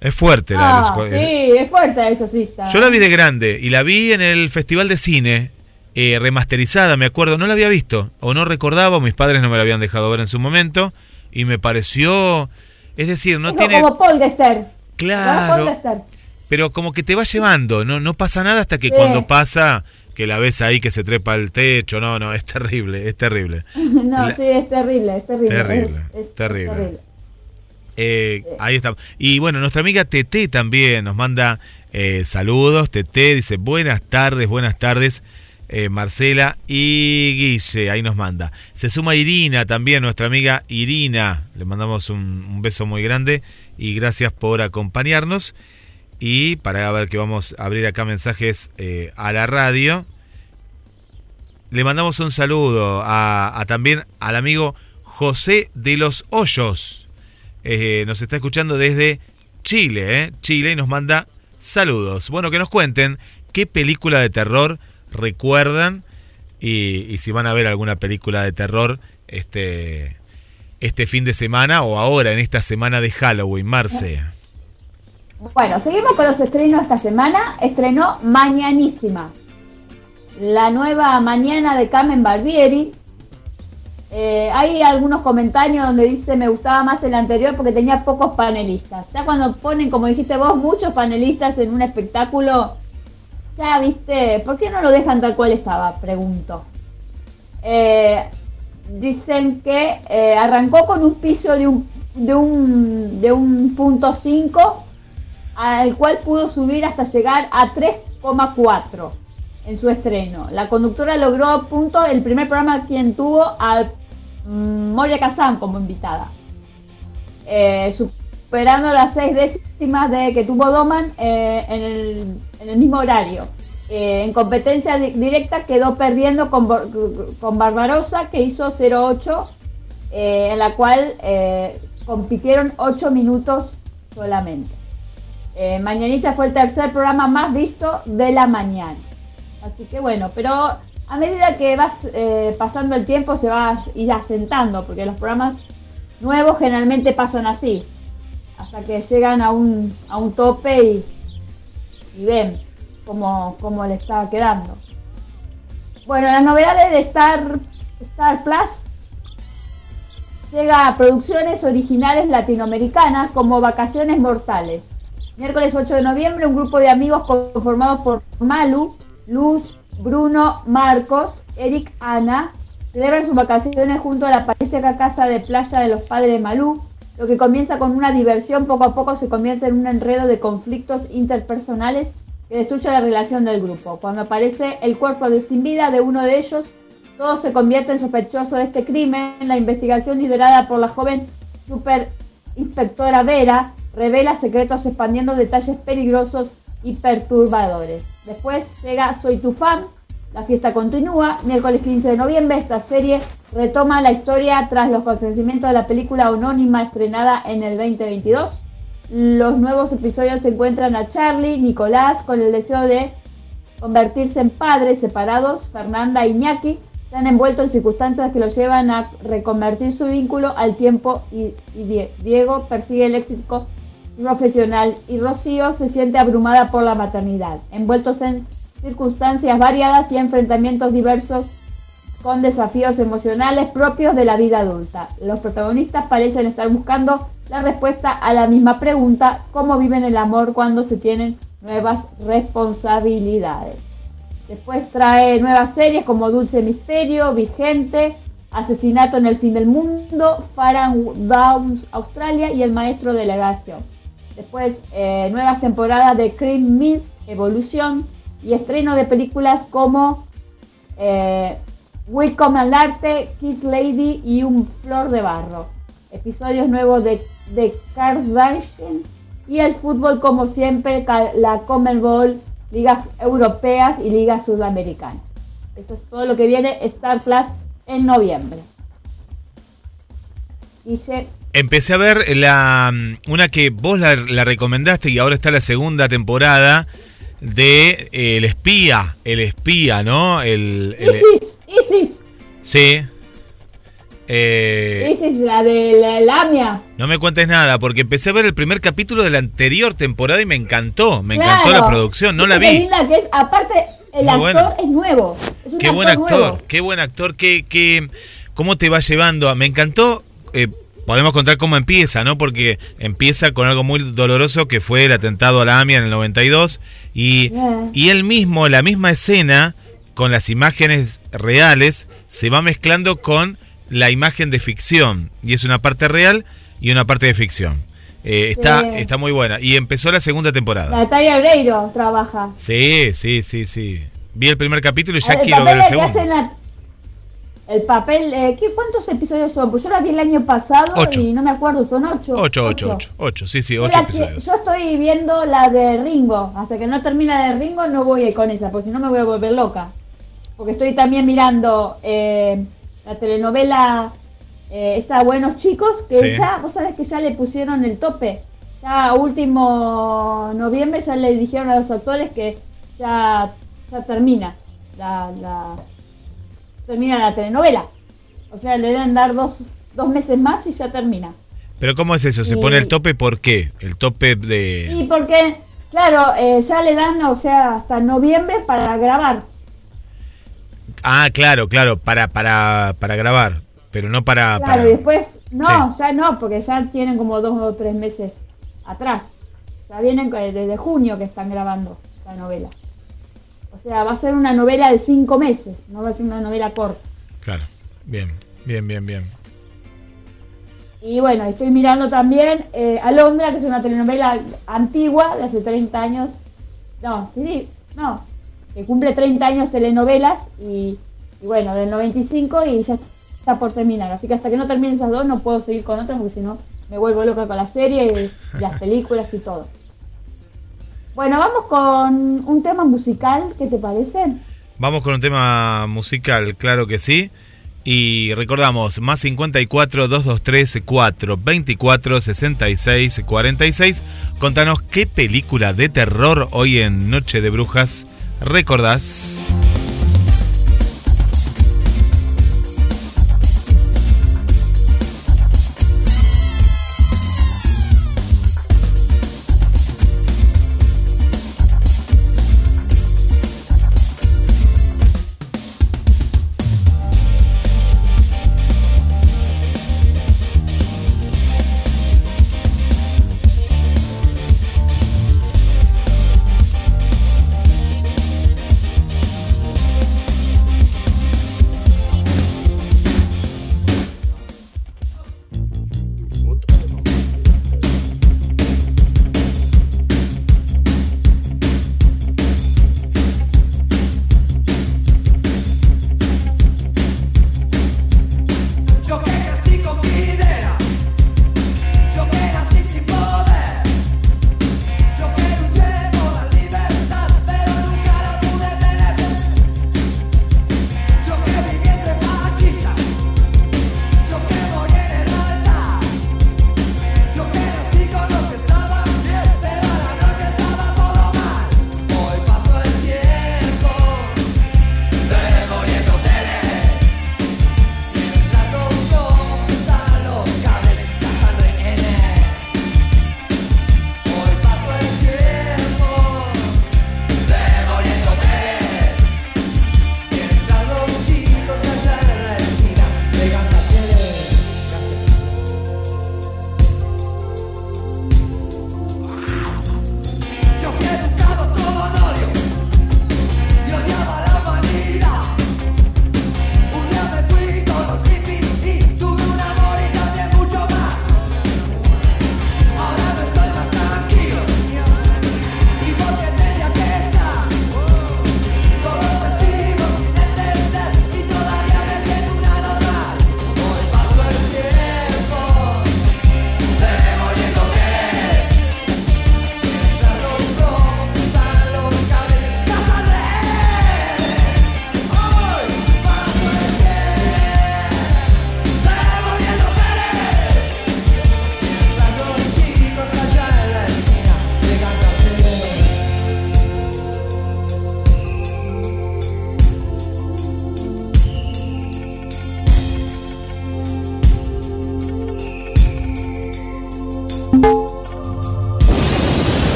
Es fuerte la Ah, sí, es fuerte sí. Está. Yo la vi de grande y la vi en el Festival de Cine, eh, remasterizada, me acuerdo. No la había visto o no recordaba, o mis padres no me la habían dejado ver en su momento. Y me pareció. Es decir, no Es tiene. como Paul de Ser. Claro. Paul de Ser. Pero como que te va llevando, no, no pasa nada hasta que Sí. cuando pasa, que la ves ahí que se trepa al techo, no, no, es terrible, es terrible. No, La- sí, es terrible, es terrible. Terrible, es- es- es terrible. Eh, ahí está. Y bueno, nuestra amiga Tete también nos manda eh, saludos. Tete dice buenas tardes, buenas tardes. Eh, Marcela y Guille, ahí nos manda. Se suma Irina también, nuestra amiga Irina. Le mandamos un, beso muy grande y gracias por acompañarnos. Y para ver que vamos a abrir acá mensajes eh, a la radio, le mandamos un saludo a, también al amigo José de los Hoyos. Eh, nos está escuchando desde Chile. Chile, y nos manda saludos. Bueno, que nos cuenten qué película de terror recuerdan y, si van a ver alguna película de terror este, este fin de semana o ahora en esta semana de Halloween, Marce. Bueno, seguimos con los estrenos esta semana. Estrenó Mañanísima. La nueva mañana de Carmen Barbieri. Eh, hay algunos comentarios donde dice me gustaba más el anterior porque tenía pocos panelistas. Ya cuando ponen, como dijiste vos, muchos panelistas en un espectáculo, ya viste, ¿por qué no lo dejan tal cual estaba? Pregunto. Eh, dicen que eh, arrancó con un piso de un, de un, de un punto 5 al cual pudo subir hasta llegar a 3,4 en su estreno. La conductora logró punto el primer programa quien tuvo a mm, Moria Kazan como invitada, eh, superando las seis décimas de que tuvo Doman eh, en, el, mismo horario. Eh, en competencia di directa quedó perdiendo con, con Barbarosa que hizo 0,8 en la cual compitieron 8 minutos solamente. Eh, Mañanita fue el tercer programa más visto de la mañana. Así que bueno, pero a medida que vas eh, pasando el tiempo se va a ir asentando, porque los programas nuevos generalmente pasan así, hasta que llegan a un, a un tope y, y ven cómo, cómo le está quedando. Bueno, las novedades de Star, Star Plus llega a producciones originales latinoamericanas como Vacaciones Mortales Miércoles 8 de noviembre, un grupo de amigos conformados por Malu, Luz, Bruno, Marcos, Eric, Ana, celebran sus vacaciones junto a la paréntica casa de playa de los padres de Malú. Lo que comienza con una diversión poco a poco se convierte en un enredo de conflictos interpersonales que destruye la relación del grupo. Cuando aparece el cuerpo de sin vida de uno de ellos, todo se convierte en sospechoso de este crimen. La investigación liderada por la joven super inspectora Vera revela secretos expandiendo detalles peligrosos y perturbadores. Después llega Soy tu fan, la fiesta continúa, miércoles 15 de noviembre esta serie retoma la historia tras los acontecimientos de la película anónima estrenada en el 2022. Los nuevos episodios se encuentran a Charlie, Nicolás, con el deseo de convertirse en padres separados, Fernanda e Iñaki, están envueltos en circunstancias que los llevan a reconvertir su vínculo al tiempo y, y Diego persigue el éxito profesional y Rocío se siente abrumada por la maternidad, envueltos en circunstancias variadas y enfrentamientos diversos con desafíos emocionales propios de la vida adulta. Los protagonistas parecen estar buscando la respuesta a la misma pregunta, cómo viven el amor cuando se tienen nuevas responsabilidades. Después trae nuevas series como Dulce Misterio, Vigente, Asesinato en el Fin del Mundo, Farang Downs, Australia y El Maestro de Delegación. Después, eh, nuevas temporadas de Cream Miss, Evolución y estreno de películas como eh, Welcome al Arte, Kiss Lady y Un Flor de Barro. Episodios nuevos de, de Kardashian y el fútbol, como siempre, la Ball, ligas europeas y ligas sudamericanas. Eso es todo lo que viene Star Plus en noviembre. Empecé a ver la una que vos la, la recomendaste y ahora está la segunda temporada de eh, El espía, el espía, ¿no? El, el Isis, Isis. Sí. Eh, Isis, la de la Lamia. No me cuentes nada, porque empecé a ver el primer capítulo de la anterior temporada y me encantó, me encantó la producción, no la vi. Que es, aparte, el Muy actor bueno. es nuevo. Es qué buen actor, nuevo. qué buen actor, qué, qué, cómo te va llevando. A, me encantó eh, podemos contar cómo empieza, ¿no? Porque empieza con algo muy doloroso que fue el atentado a la AMIA en el 92 y, yeah. y él mismo, la misma escena, con las imágenes reales, se va mezclando con la imagen de ficción y es una parte real y una parte de ficción. Eh, está, Sí. está muy buena. Y empezó la segunda temporada. Natalia Oreiro trabaja. Sí, sí, sí, sí. Vi el primer capítulo y ya el quiero ver el segundo. El papel, eh, ¿qué, ¿cuántos episodios son? Pues yo la vi el año pasado Ocho. y no me acuerdo, son ocho. Ocho, ocho, ocho, ocho. Sí, sí, ocho episodios. yo estoy viendo la de Ringo. Hasta que no termina la de Ringo no voy con esa, porque si no me voy a volver loca. Porque estoy también mirando eh, la telenovela eh, esta Buenos Chicos, que Sí. ya, vos sabés que ya le pusieron el tope. Ya último noviembre ya le dijeron a los actores que ya, ya termina la, la- termina la telenovela. O sea, le deben dar dos, dos meses más y ya termina. Pero ¿cómo es eso? ¿Se Y- pone el tope por qué? El tope Y de... porque, claro, eh, ya le dan, o sea, hasta noviembre para grabar. Ah, claro, claro, para, para, para grabar, pero no para... Claro, para... y después, no, Sí. ya no, porque ya tienen como dos o tres meses atrás. Ya vienen desde junio que están grabando la novela. O sea, va a ser una novela de cinco meses, no va a ser una novela corta. Claro, bien, bien, bien, bien. Y bueno, estoy mirando también eh, Alondra, que es una telenovela antigua de hace 30 años. No, sí, no, que cumple 30 años telenovelas y, y bueno, del 95 y ya está por terminar. Así que hasta que no termine esas dos no puedo seguir con otras porque si no me vuelvo loca con la serie y las películas y todo. Bueno, vamos con un tema musical, ¿qué te parece? Vamos con un tema musical, claro que sí. Y recordamos, más 54 223 4 24 66 46. Contanos qué película de terror hoy en Noche de Brujas recordás.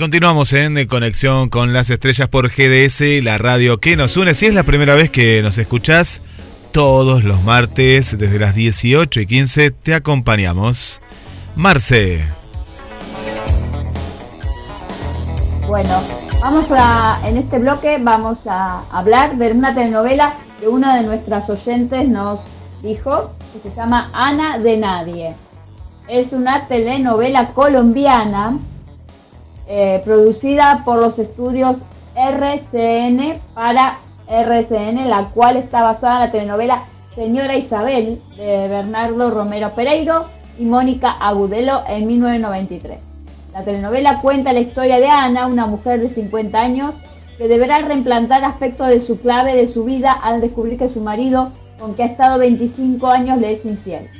Continuamos en conexión con las estrellas por GDS, la radio que nos une. Si es la primera vez que nos escuchás, todos los martes desde las 18 y 15 te acompañamos. Marce, Bueno, Vamos a, en este bloque vamos a hablar de una telenovela que una de nuestras oyentes nos dijo, que se llama Ana de Nadie. Es una telenovela colombiana eh, producida por los estudios RCN para RCN, la cual está basada en la telenovela Señora Isabel de Bernardo Romero Pereiro y Mónica Agudelo en 1993. La telenovela cuenta la historia de Ana, una mujer de 50 años que deberá reimplantar aspectos de su clave de su vida al descubrir que su marido, con que ha estado 25 años, le es infiel.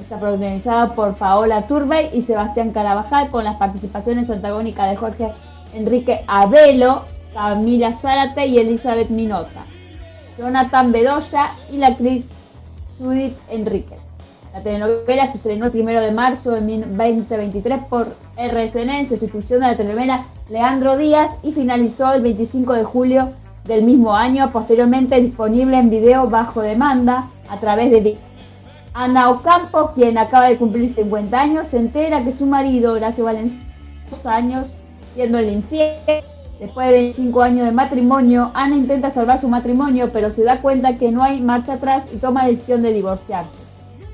Está protagonizada por Paola Turbey y Sebastián Carabajal con las participaciones antagónicas de Jorge Enrique Abelo, Camila Zárate y Elizabeth Minota, Jonathan Bedoya y la actriz Judith Enríquez. La telenovela se estrenó el 1 de marzo de 2023 por RSN en sustitución de la telenovela Leandro Díaz y finalizó el 25 de julio del mismo año, posteriormente disponible en video bajo demanda a través de VIX. Ana Ocampo, quien acaba de cumplir 50 años, se entera que su marido, Horacio Valenzuela, dos años siendo el infiel. Después de 25 años de matrimonio, Ana intenta salvar su matrimonio, pero se da cuenta que no hay marcha atrás y toma la decisión de divorciarse.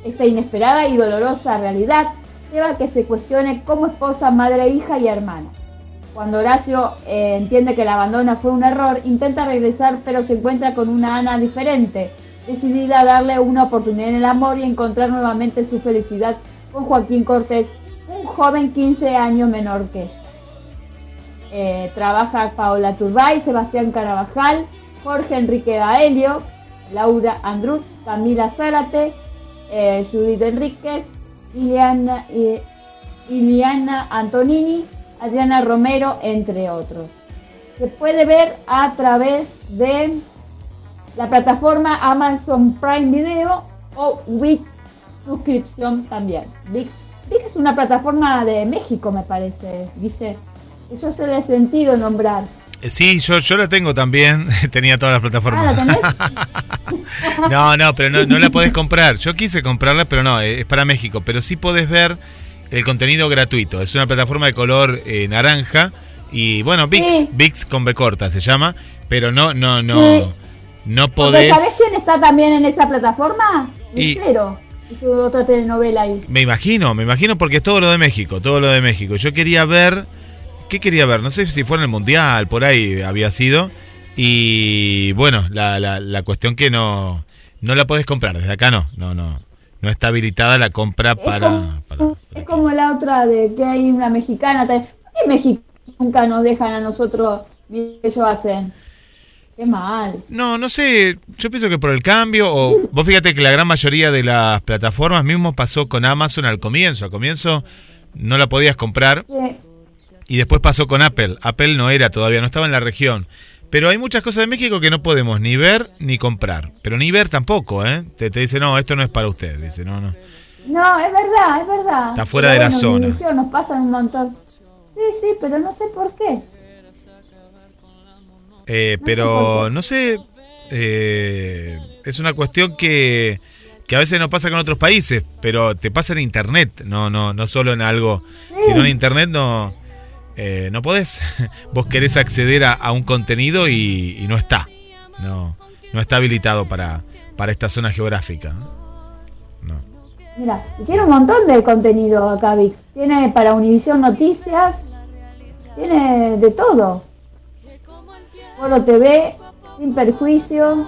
Esta inesperada y dolorosa realidad lleva a que se cuestione como esposa, madre, hija y hermana. Cuando Horacio eh, entiende que el abandono fue un error, intenta regresar pero se encuentra con una Ana diferente, decidida a darle una oportunidad en el amor y encontrar nuevamente su felicidad con Joaquín Cortés, un joven 15 años menor que ella. Eh, trabaja Paola Turbay, Sebastián Carabajal, Jorge Enrique Daelio, Laura Andruz, Camila Zárate, eh, Judith Enríquez, eh, Iliana Antonini, Adriana Romero, entre otros. Se puede ver a través de la plataforma Amazon Prime Video o Wix suscripción también. Wix, Wix es una plataforma de México, me parece, dice. Eso se le ha sentido nombrar. Eh, Sí, yo, yo la tengo también. Tenía todas las Ah, plataformas. ¿la tenés? no, no, pero no, no la podés comprar. Yo quise comprarla, pero no, eh, es para México. Pero sí podés ver el contenido gratuito. Es una plataforma de color eh, naranja. Y bueno, VIX, Sí. VIX con B corta se llama. Pero no, no, no. Sí. No podés. ¿Sabés quién está también en esa plataforma? Y- Lucero. Hizo otra telenovela ahí. Me imagino, me imagino porque es todo lo de México, todo lo de México. Yo quería ver, ¿qué quería ver? No sé si fue en el Mundial, por ahí había sido. Y bueno, la, la, la cuestión que no, no la podés comprar, desde acá no, no, no. No está habilitada la compra para... como- para- Es como la otra de que hay una mexicana. ¿Por qué México nunca nos dejan a nosotros ni ellos hacen? Qué mal. No, no sé, yo pienso que por el cambio, o vos fíjate que la gran mayoría de las plataformas mismo pasó con Amazon al comienzo. Al comienzo no la podías comprar. Y después pasó con Apple. Apple no era todavía, no estaba en la región. Pero hay muchas cosas de México que no podemos ni ver ni comprar. Pero ni ver tampoco, ¿eh? Te, te dice, no, esto no es para usted. Dice, no, no. No, es verdad, es verdad. Está fuera Pero de la zona. Nos pasan un montón. Sí, sí, pero no sé por qué. Eh, pero no sé, eh, es una cuestión que, que a veces no pasa con otros países, pero te pasa en Internet, no, no, no solo en algo, sino en Internet no, eh, no podés. Vos querés acceder a, a un contenido y, no está, no, no está habilitado para, para esta zona geográfica. No. Mira, tiene un montón de contenido acá, VIX. Tiene para Univision Noticias, tiene de todo. Foro TV, Sin Perjuicio,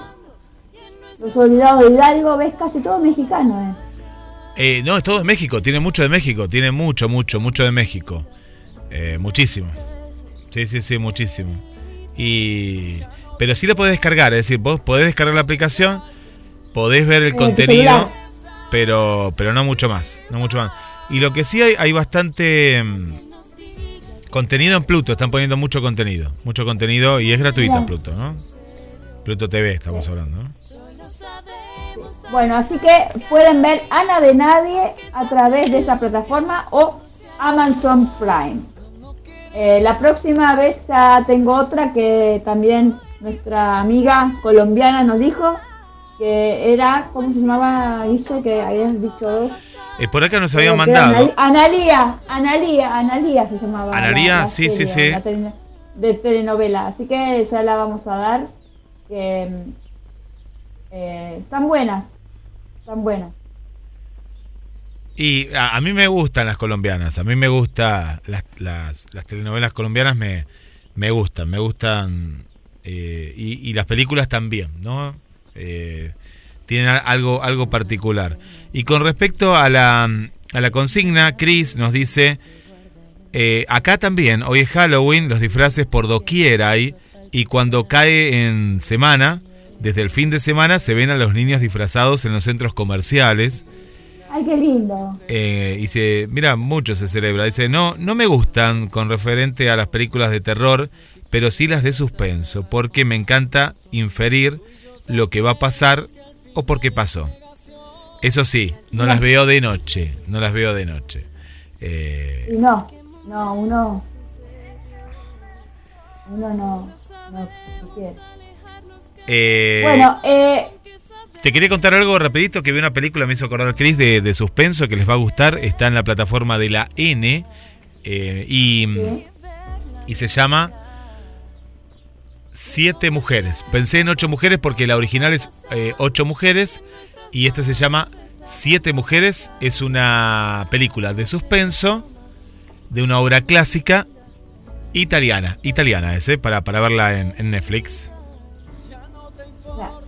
Los Olvidados de Hidalgo, ves casi todo mexicano, eh. Eh, no, es todo de México, tiene mucho de México, tiene mucho, mucho, mucho de México. Eh, muchísimo. Sí, sí, sí, muchísimo. Y pero sí lo podés descargar, es decir, vos podés descargar la aplicación, podés ver el tu contenido, pero pero no mucho más, no mucho más. Y lo que sí hay hay bastante mm, contenido en Pluto, están poniendo mucho contenido, mucho contenido y es gratuito Bien. Pluto, ¿no? Pluto TV estamos hablando, ¿no? Bueno, así que pueden ver Ana de Nadie a través de esa plataforma o Amazon Prime. Eh, la próxima vez ya tengo otra que también nuestra amiga colombiana nos dijo que era, ¿cómo se llamaba? Dice que habías dicho dos. Eh, por acá nos habían mandado. Anal- Analía, Analía, Analía se llamaba. Analía, la- la sí, sí, serie, sí. de telenovela, así que ya la vamos a dar. Que eh, están buenas, están buenas. Y a, a mí me gustan las colombianas, a mí me gustan las, las, las telenovelas colombianas, me, me gustan, me gustan. eh, y, y las películas también, ¿no? Eh, tienen algo, algo particular. Y con respecto a la, a la consigna, Chris nos dice, eh, acá también, hoy es Halloween, los disfraces por doquier hay, y cuando cae en semana, desde el fin de semana, se ven a los niños disfrazados en los centros comerciales. Ay, qué lindo. Eh, y se, mira, mucho se celebra. Dice, no, no me gustan con referente a las películas de terror, pero sí las de suspenso, porque me encanta inferir lo que va a pasar o por qué pasó. Eso sí, no las veo de noche, no las veo de noche. Eh, no, no, uno. Uno no, no, no quiere. eh, Bueno, eh, Te quería contar algo rapidito que vi una película, me hizo acordar Chris, de, de suspenso que les va a gustar. Está en la plataforma de la N eh, y, sí. y se llama Siete Mujeres. Pensé en Ocho Mujeres porque la original es eh, Ocho Mujeres y esta se llama Siete Mujeres. Es una película de suspenso de una obra clásica italiana. Italiana ese, para, para verla en, en Netflix.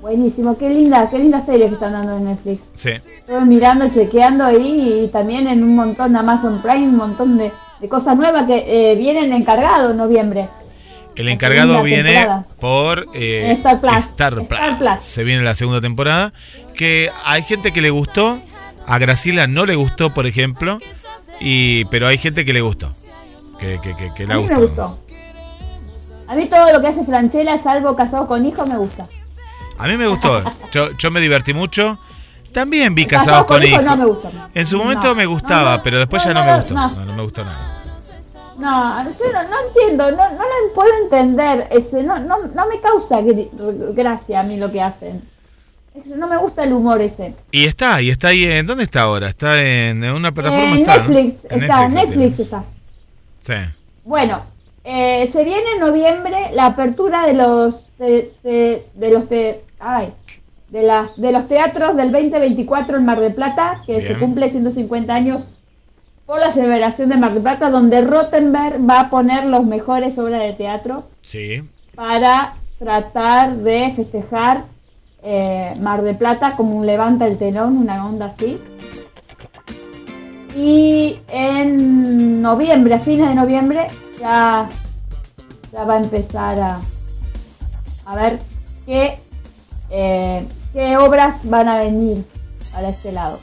Buenísimo, qué linda, qué linda serie que están dando en Netflix. Sí. Estuve mirando, chequeando ahí y también en un montón de Amazon Prime, un montón de, de cosas nuevas que eh, vienen encargados en noviembre. El La encargado viene temporada. por eh, Star Plus. Star Plus. Star Plus. Se viene la segunda temporada. Que hay gente que le gustó. A Graciela no le gustó, por ejemplo. Y, pero hay gente que le gustó. Que, que, que, que le A mí me gustó. A mí todo lo que hace Franchella, salvo casado con hijos, me gusta. A mí me gustó. Yo, yo me divertí mucho. También vi Casados Casados con con Hijos no me gustó. En su momento No. me gustaba, No, pero después ya no, me gustó. no me gustó nada. No, yo no, no entiendo, no, no le puedo entender, ese, no, no, no me causa gracia a mí lo que hacen. No me gusta el humor ese. Y está, y está ahí. ¿En dónde está ahora? Está en, en una plataforma. En está, ¿no? Netflix, En está, lo Netflix está. Sí. Bueno, eh, se viene en noviembre la apertura de los de, de- de los te- ay, de las de los teatros del 2024 en Mar del Plata, que se cumple 150 años por la celebración de Mar del Plata, donde Rottenberg va a poner los mejores obras de teatro Sí. para tratar de festejar eh, Mar de Plata como un levanta el telón, una onda así. Y en noviembre, a fines de noviembre, ya, ya va a empezar a, a ver qué, eh, qué obras van a venir para este lado.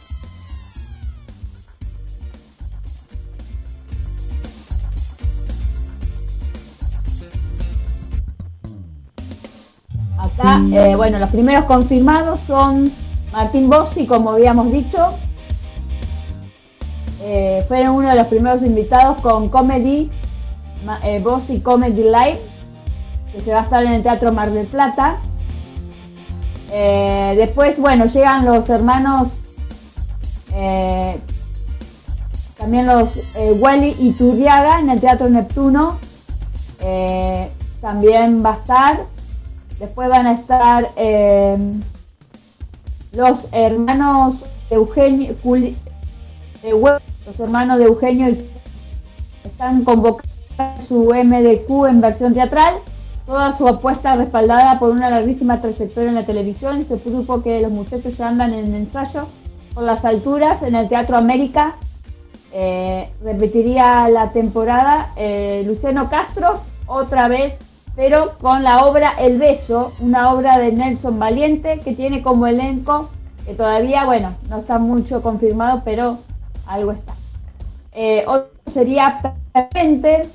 Eh, bueno, los primeros confirmados son Martín Bossi, como habíamos dicho. Eh, fueron uno de los primeros invitados con Comedy, eh, Bossi Comedy Live, que se va a estar en el Teatro Mar del Plata. Después, bueno, llegan los hermanos, también los Wally y Turriaga en el Teatro Neptuno. También va a estar. Después van a estar eh, los hermanos Eugenio, Juli- eh, los hermanos de Eugenio y están convocando su MDQ en versión teatral. Toda su apuesta respaldada por una larguísima trayectoria en la televisión. Se supo que los muchachos ya andan en ensayo por las alturas en el Teatro América. Eh, repetiría la temporada eh, Luciano Castro otra vez, pero con la obra El Beso, una obra de Nelson Valiente que tiene como elenco, que todavía, bueno, no está mucho confirmado, pero algo está. Eh, otro sería Permanente,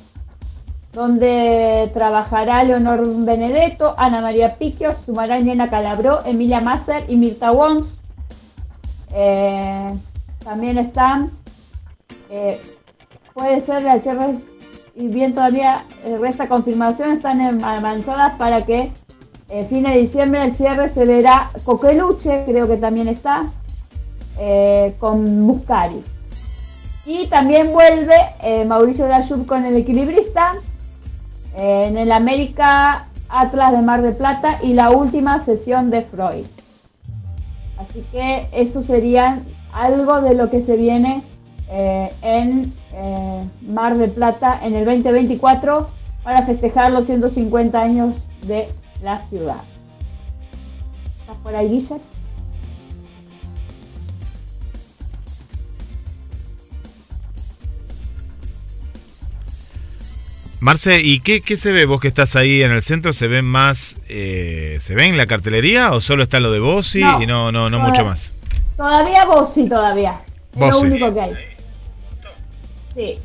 donde trabajará Leonor Benedetto, Ana María Picchio, sumará Nena Calabró, Emilia Masser y Mirta Wons. Eh, también están, eh, puede ser de cierre y bien todavía eh, resta confirmación, están avanzadas para que eh, fin de diciembre el cierre se verá Coqueluche, creo que también está, eh, con Muscari. Y también vuelve eh, Mauricio Dayub con el equilibrista. en el América Atlas de Mar del Plata y la última sesión de Freud. Así que eso sería algo de lo que se viene eh, en eh, Mar del Plata en el 2024 para festejar los 150 años de la ciudad. ¿Estás por ahí, Guille? Marce, ¿y qué, qué se ve vos que estás ahí en el centro? ¿Se ven más, eh, se ve en la cartelería o solo está lo de Bossi No. y no, no, no mucho más? Todavía vos sí, todavía. Es lo Bossi. único que hay. Sí.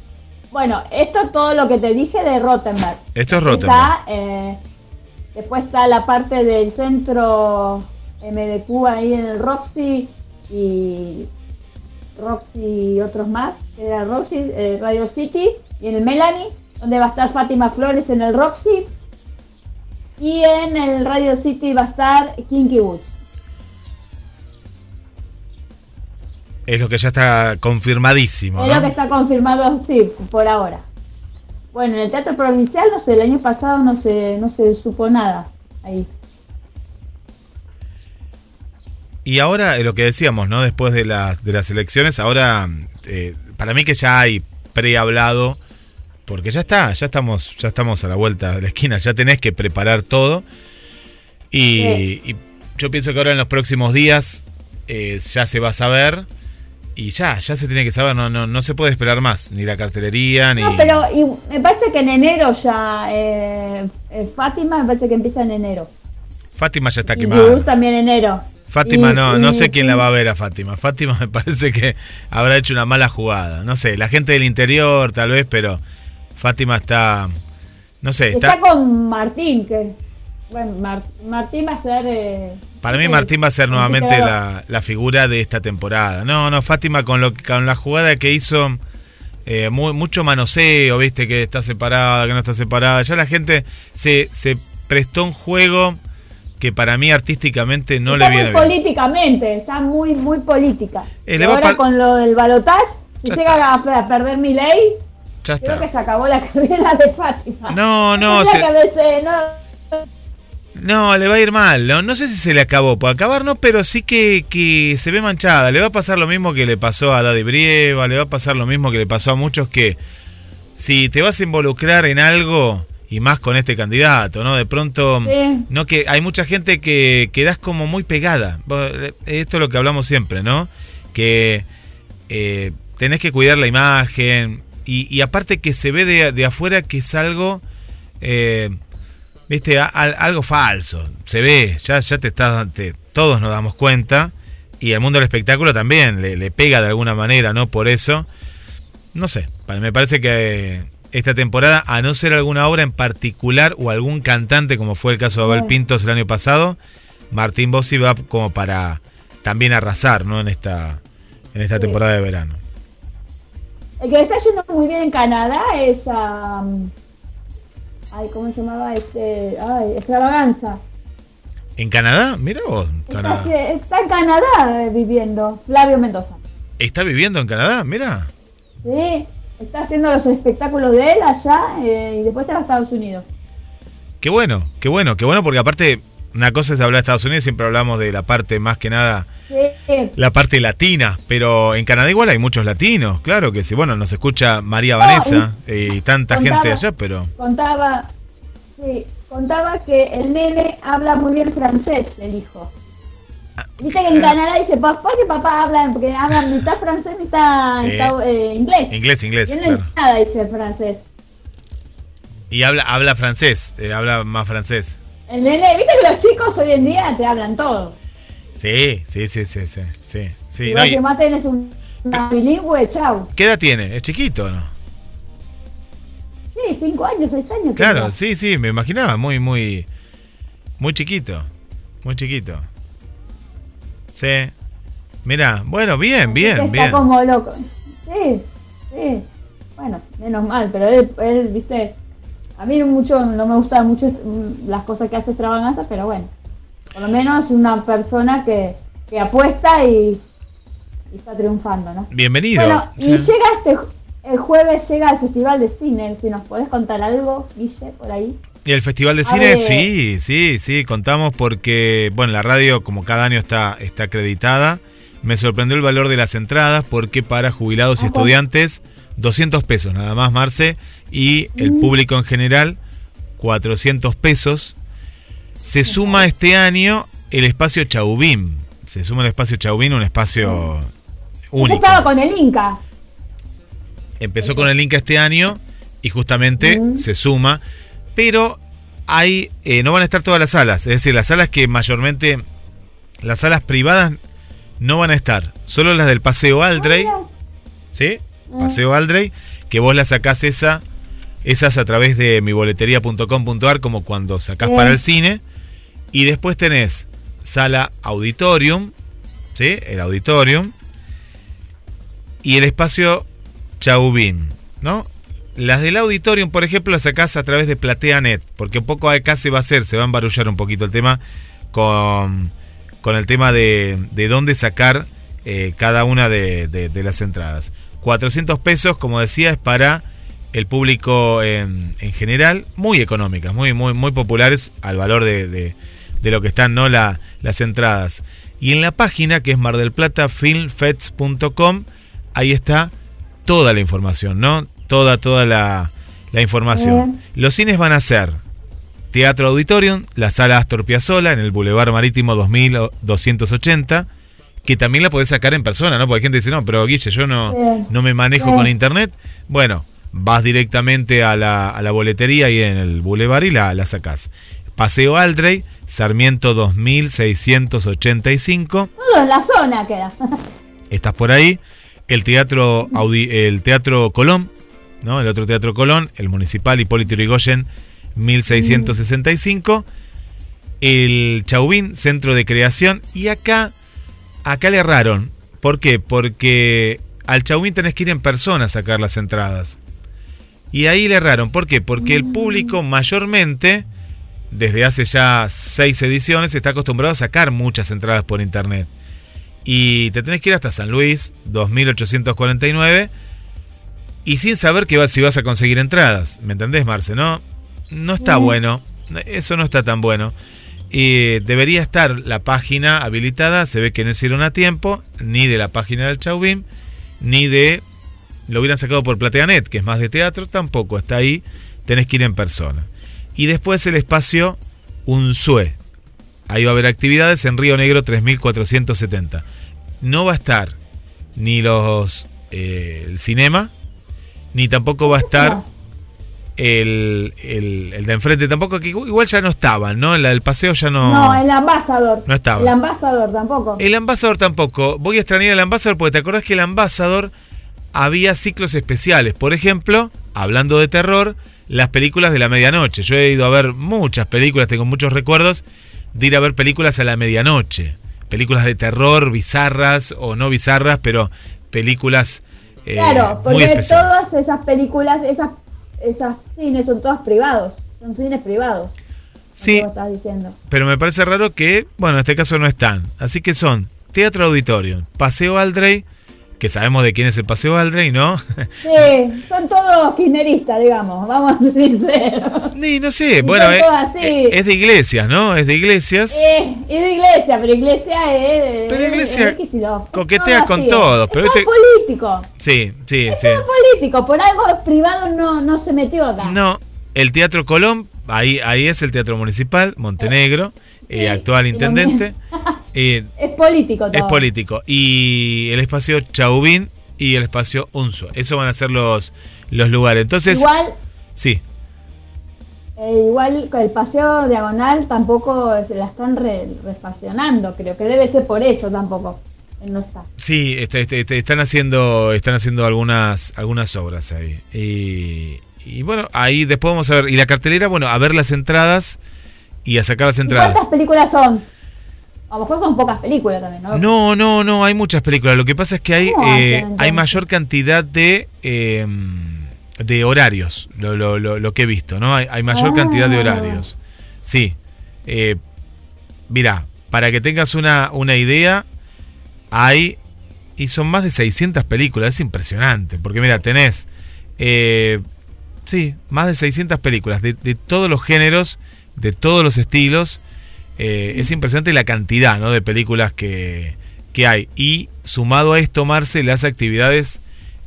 Bueno, esto es todo lo que te dije de Rottenberg. Esto es Está, Rottenberg. eh, después está la parte del centro MDQ ahí en el Roxy y Roxy y otros más. Era Roxy, eh, Radio City y en el Melanie, donde va a estar Fátima Flores en el Roxy. Y en el Radio City va a estar Kinky Woods. Es lo que ya está confirmadísimo, Es lo que está confirmado, sí, por ahora. Bueno, en el Teatro Provincial, no sé, el año pasado no se, no se supo nada ahí. Y ahora eh, lo que decíamos, ¿no? Después de, las de las elecciones, ahora eh, para mí que ya hay prehablado, porque ya está, ya estamos, ya estamos a la vuelta de la esquina, ya tenés que preparar todo. Y, Sí. y yo pienso que ahora en los próximos días eh, ya se va a saber. Y ya, ya se tiene que saber, no, no, no se puede esperar más, ni la cartelería, ni... No, pero y me parece que en enero ya, eh, eh, Fátima me parece que empieza en enero. Fátima ya está quemada. También enero. Fátima Y- no, y- no sé quién la va a ver a Fátima. Fátima me parece que habrá hecho una mala jugada. No sé, la gente del interior tal vez, pero Fátima está, no sé, Está está. con Martín, que bueno, Mar- Martín va a ser... eh, Para mí Martín va a ser nuevamente la, la figura de esta temporada. No, no, Fátima con lo con la jugada que hizo, eh, mu- mucho manoseo, viste que está separada, que no está separada. Ya la gente se, se prestó un juego que para mí artísticamente no está le viene muy bien. políticamente, está muy, muy política. Eh, Y ahora con lo del balotaje, si llega a, a perder mi ley, Ya creo está. que se acabó la carrera de Fátima. No, no, se- que no, No, le va a ir mal. No, no sé si se le acabó. Por acabar no, pero sí que, que se ve manchada. Le va a pasar lo mismo que le pasó a Daddy Brieva, le va a pasar lo mismo que le pasó a muchos que si te vas a involucrar en algo y más con este candidato, ¿no? De pronto, Sí. no que hay mucha gente que quedas como muy pegada. Eh, Esto es lo que hablamos siempre, ¿no? Que eh, tenés que cuidar la imagen y, y aparte que se ve de, de afuera que es algo... eh, viste, a- al- algo falso. Se ve, ya, ya te estás, te- todos nos damos cuenta. Y el mundo del espectáculo también le, le pega de alguna manera, ¿no? Por eso, no sé, me parece que esta temporada, a no ser alguna obra en particular o algún cantante, como fue el caso de Abel. Pintos el año pasado, Martín Bossi va como para también arrasar, ¿no? En esta, en esta Sí. temporada de verano. El que está yendo muy bien en Canadá es a. ay, ¿cómo se llamaba? Este, ay, extravaganza. ¿En Canadá? Mira vos, Canadá. está en Canadá eh, viviendo, Flavio Mendoza. ¿Está viviendo en Canadá? Mira. Sí, está haciendo los espectáculos de él allá eh, y después está en Estados Unidos. Qué bueno, qué bueno, qué bueno, porque aparte, una cosa es hablar de Estados Unidos, siempre hablamos de la parte más que nada, Sí, la parte latina, pero en Canadá igual hay muchos latinos, claro que sí, bueno, nos escucha María Vanessa eh, y tanta contaba- gente allá, pero contaba, sí, contaba que el nene habla muy bien francés, el hijo. Dice que en Canadá dice papá que papá habla, porque habla mitad francés, mitad Sí. mitad, eh, inglés. inglés, inglés, Y claro. nada dice francés. Y habla, habla francés, eh, habla más francés. El nene, viste que los chicos hoy en día te hablan todo. Sí, sí, sí, sí, sí, sí. sí, no, vos y- que más tenés un bilingüe, chau. ¿Qué edad tiene? ¿Es chiquito o no? Sí, cinco años, seis años. Claro, sí, sí, me imaginaba, muy, muy, muy chiquito, muy chiquito. Sí. Mira, bueno, bien, que bien, está bien. como loco. Sí, sí. Bueno, menos mal, pero él, él, viste, a mí mucho, no me gustan mucho las cosas que hace extravaganza, pero bueno, por lo menos una persona que, que apuesta y, y está triunfando, ¿no? Bienvenido. Bueno, y Sí. llega este, el jueves llega el Festival de Cine. Si nos podés contar algo, Guille, por ahí. Y el Festival de Cine, sí, sí, sí, contamos porque, bueno, la radio como cada año está, está acreditada. Me sorprendió el valor de las entradas porque para jubilados y Ajá. estudiantes, 200 pesos nada más, Marce, y el Mm. público en general, 400 pesos. Se suma este año el espacio Chauvin. Se suma el espacio Chauvin, un espacio Yo único. estaba con el Inca. Empezó con el Inca este año y justamente Mm. se suma, pero hay eh, no van a estar todas las salas, es decir, las salas que mayormente las salas privadas no van a estar, solo las del Paseo Aldrey, Ah, ¿sí? Mm. Paseo Aldrey, que vos las sacás esa esas a través de miboletería.com.ar como cuando sacás para el cine y después tenés sala auditorium, ¿sí? El auditorium y el espacio Chauvin, ¿no? Las del auditorium, por ejemplo, las sacás a través de PlateaNet, porque un poco acá se va a hacer, se va a embarullar un poquito el tema con, con el tema de, de dónde sacar eh, cada una de, de- de las entradas. 400 pesos, como decía, es para el público en, en general, muy económicas, muy, muy, muy populares al valor de, de- lo que están ¿no? La- las entradas. Y en la página que es mardelplatafilmfets.com, ahí está toda la información, ¿no? Toda, toda la, la información. Bien. Los cines van a ser Teatro Auditorium, la sala Astor Piazzolla en el Boulevard Marítimo 2280, que también la podés sacar en persona, ¿no? Porque hay gente que dice, no, pero Guille, yo no, Bien. no me manejo Bien. con internet. Bueno, vas directamente a la, a la boletería y en el Boulevard y la, la sacás. Paseo Aldrey, Sarmiento 2685 Todo en la zona queda. estás por ahí. El teatro Audi- el teatro Colón, ¿no? El otro teatro Colón, el municipal Hipólito Yrigoyen 1665. El Chauvin, centro de creación. Y acá, acá le erraron. ¿Por qué? Porque al Chauvin tenés que ir en persona a sacar las entradas. Y ahí le erraron. ¿Por qué? Porque el público mayormente, desde hace ya seis ediciones, está acostumbrado a sacar muchas entradas por internet. Y te tenés que ir hasta San Luis, 2849, y sin saber que vas, si vas a conseguir entradas. ¿Me entendés, Marce? No, no está Mm. bueno. Eso no está tan bueno. Y debería estar la página habilitada. Se ve que no hicieron a tiempo, ni de la página del Chauvin, ni de. Lo hubieran sacado por PlateaNet, que es más de teatro, tampoco está ahí. Tenés que ir en persona. Y después el espacio Unsue. Ahí va a haber actividades en Río Negro 3470. No va a estar ni los eh, el cinema, ni tampoco va a estar el, el, el de enfrente, tampoco, que igual igual ya no estaban, ¿no? La del paseo ya no. No, el ambasador. No estaba. El ambasador tampoco. El ambasador tampoco. Voy a extrañar el ambasador porque te acordás que el ambasador había ciclos especiales. Por ejemplo, hablando de terror, las películas de la medianoche. Yo he ido a ver muchas películas, tengo muchos recuerdos de ir a ver películas a la medianoche. Películas de terror, bizarras o no bizarras, pero películas eh, claro, porque todas esas películas, esas, esas cines son todos privados. Son cines privados. Sí, Como estás diciendo. pero me parece raro que, bueno, en este caso no están. Así que son Teatro Auditorium, Paseo Aldrey, que sabemos de quién es el Paseo Aldrey, ¿no? Sí, son todos kirchneristas, digamos. Vamos a ser sinceros. Ni, no sé, Y bueno, eh, así. eh, es de iglesias, ¿no? Es de iglesias. Eh, es de iglesia, pero iglesia es. Pero es- iglesia es Kicillof. coquetea Todo con así, todo, Es pero viste- político. Sí, sí, Es sí. político. Por algo privado no, no se metió acá. No, el Teatro Colón, ahí, ahí es el Teatro Municipal, Montenegro, eh, Sí, actual intendente. eh, Es político todo. es político. Y el espacio Chauvin y el espacio Unso. Esos van a ser los, los lugares. Entonces, Igual, sí. eh, igual el paseo diagonal tampoco se la están re, refaccionando. Creo que debe ser por eso tampoco. No está. Sí, este, este, este, están haciendo están haciendo algunas algunas obras ahí. Y, y bueno, ahí después vamos a ver. Y la cartelera, bueno, a ver las entradas y a sacar las ¿Y entradas. ¿Cuántas películas son? A lo mejor son pocas películas también, ¿no? No, no, no, hay muchas películas. Lo que pasa es que hay, ¿Cómo hacen, eh, hay mayor cantidad de, eh, de horarios, lo, lo, lo, lo que he visto, ¿no? Hay, hay mayor Ah. cantidad de horarios. Sí. Eh, mira, para que tengas una, una idea, hay Y son más de 600 películas, es impresionante. Porque mira, tenés, eh, sí, más de 600 películas de, de todos los géneros, de todos los estilos. Eh, es impresionante la cantidad ¿no? de películas que, que hay. Y sumado a esto, Marce, las actividades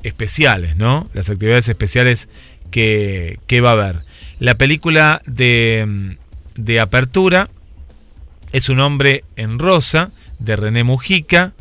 especiales, ¿no? Las actividades especiales que, que va a haber. La película de, de apertura es Un hombre en rosa, de René Mujica.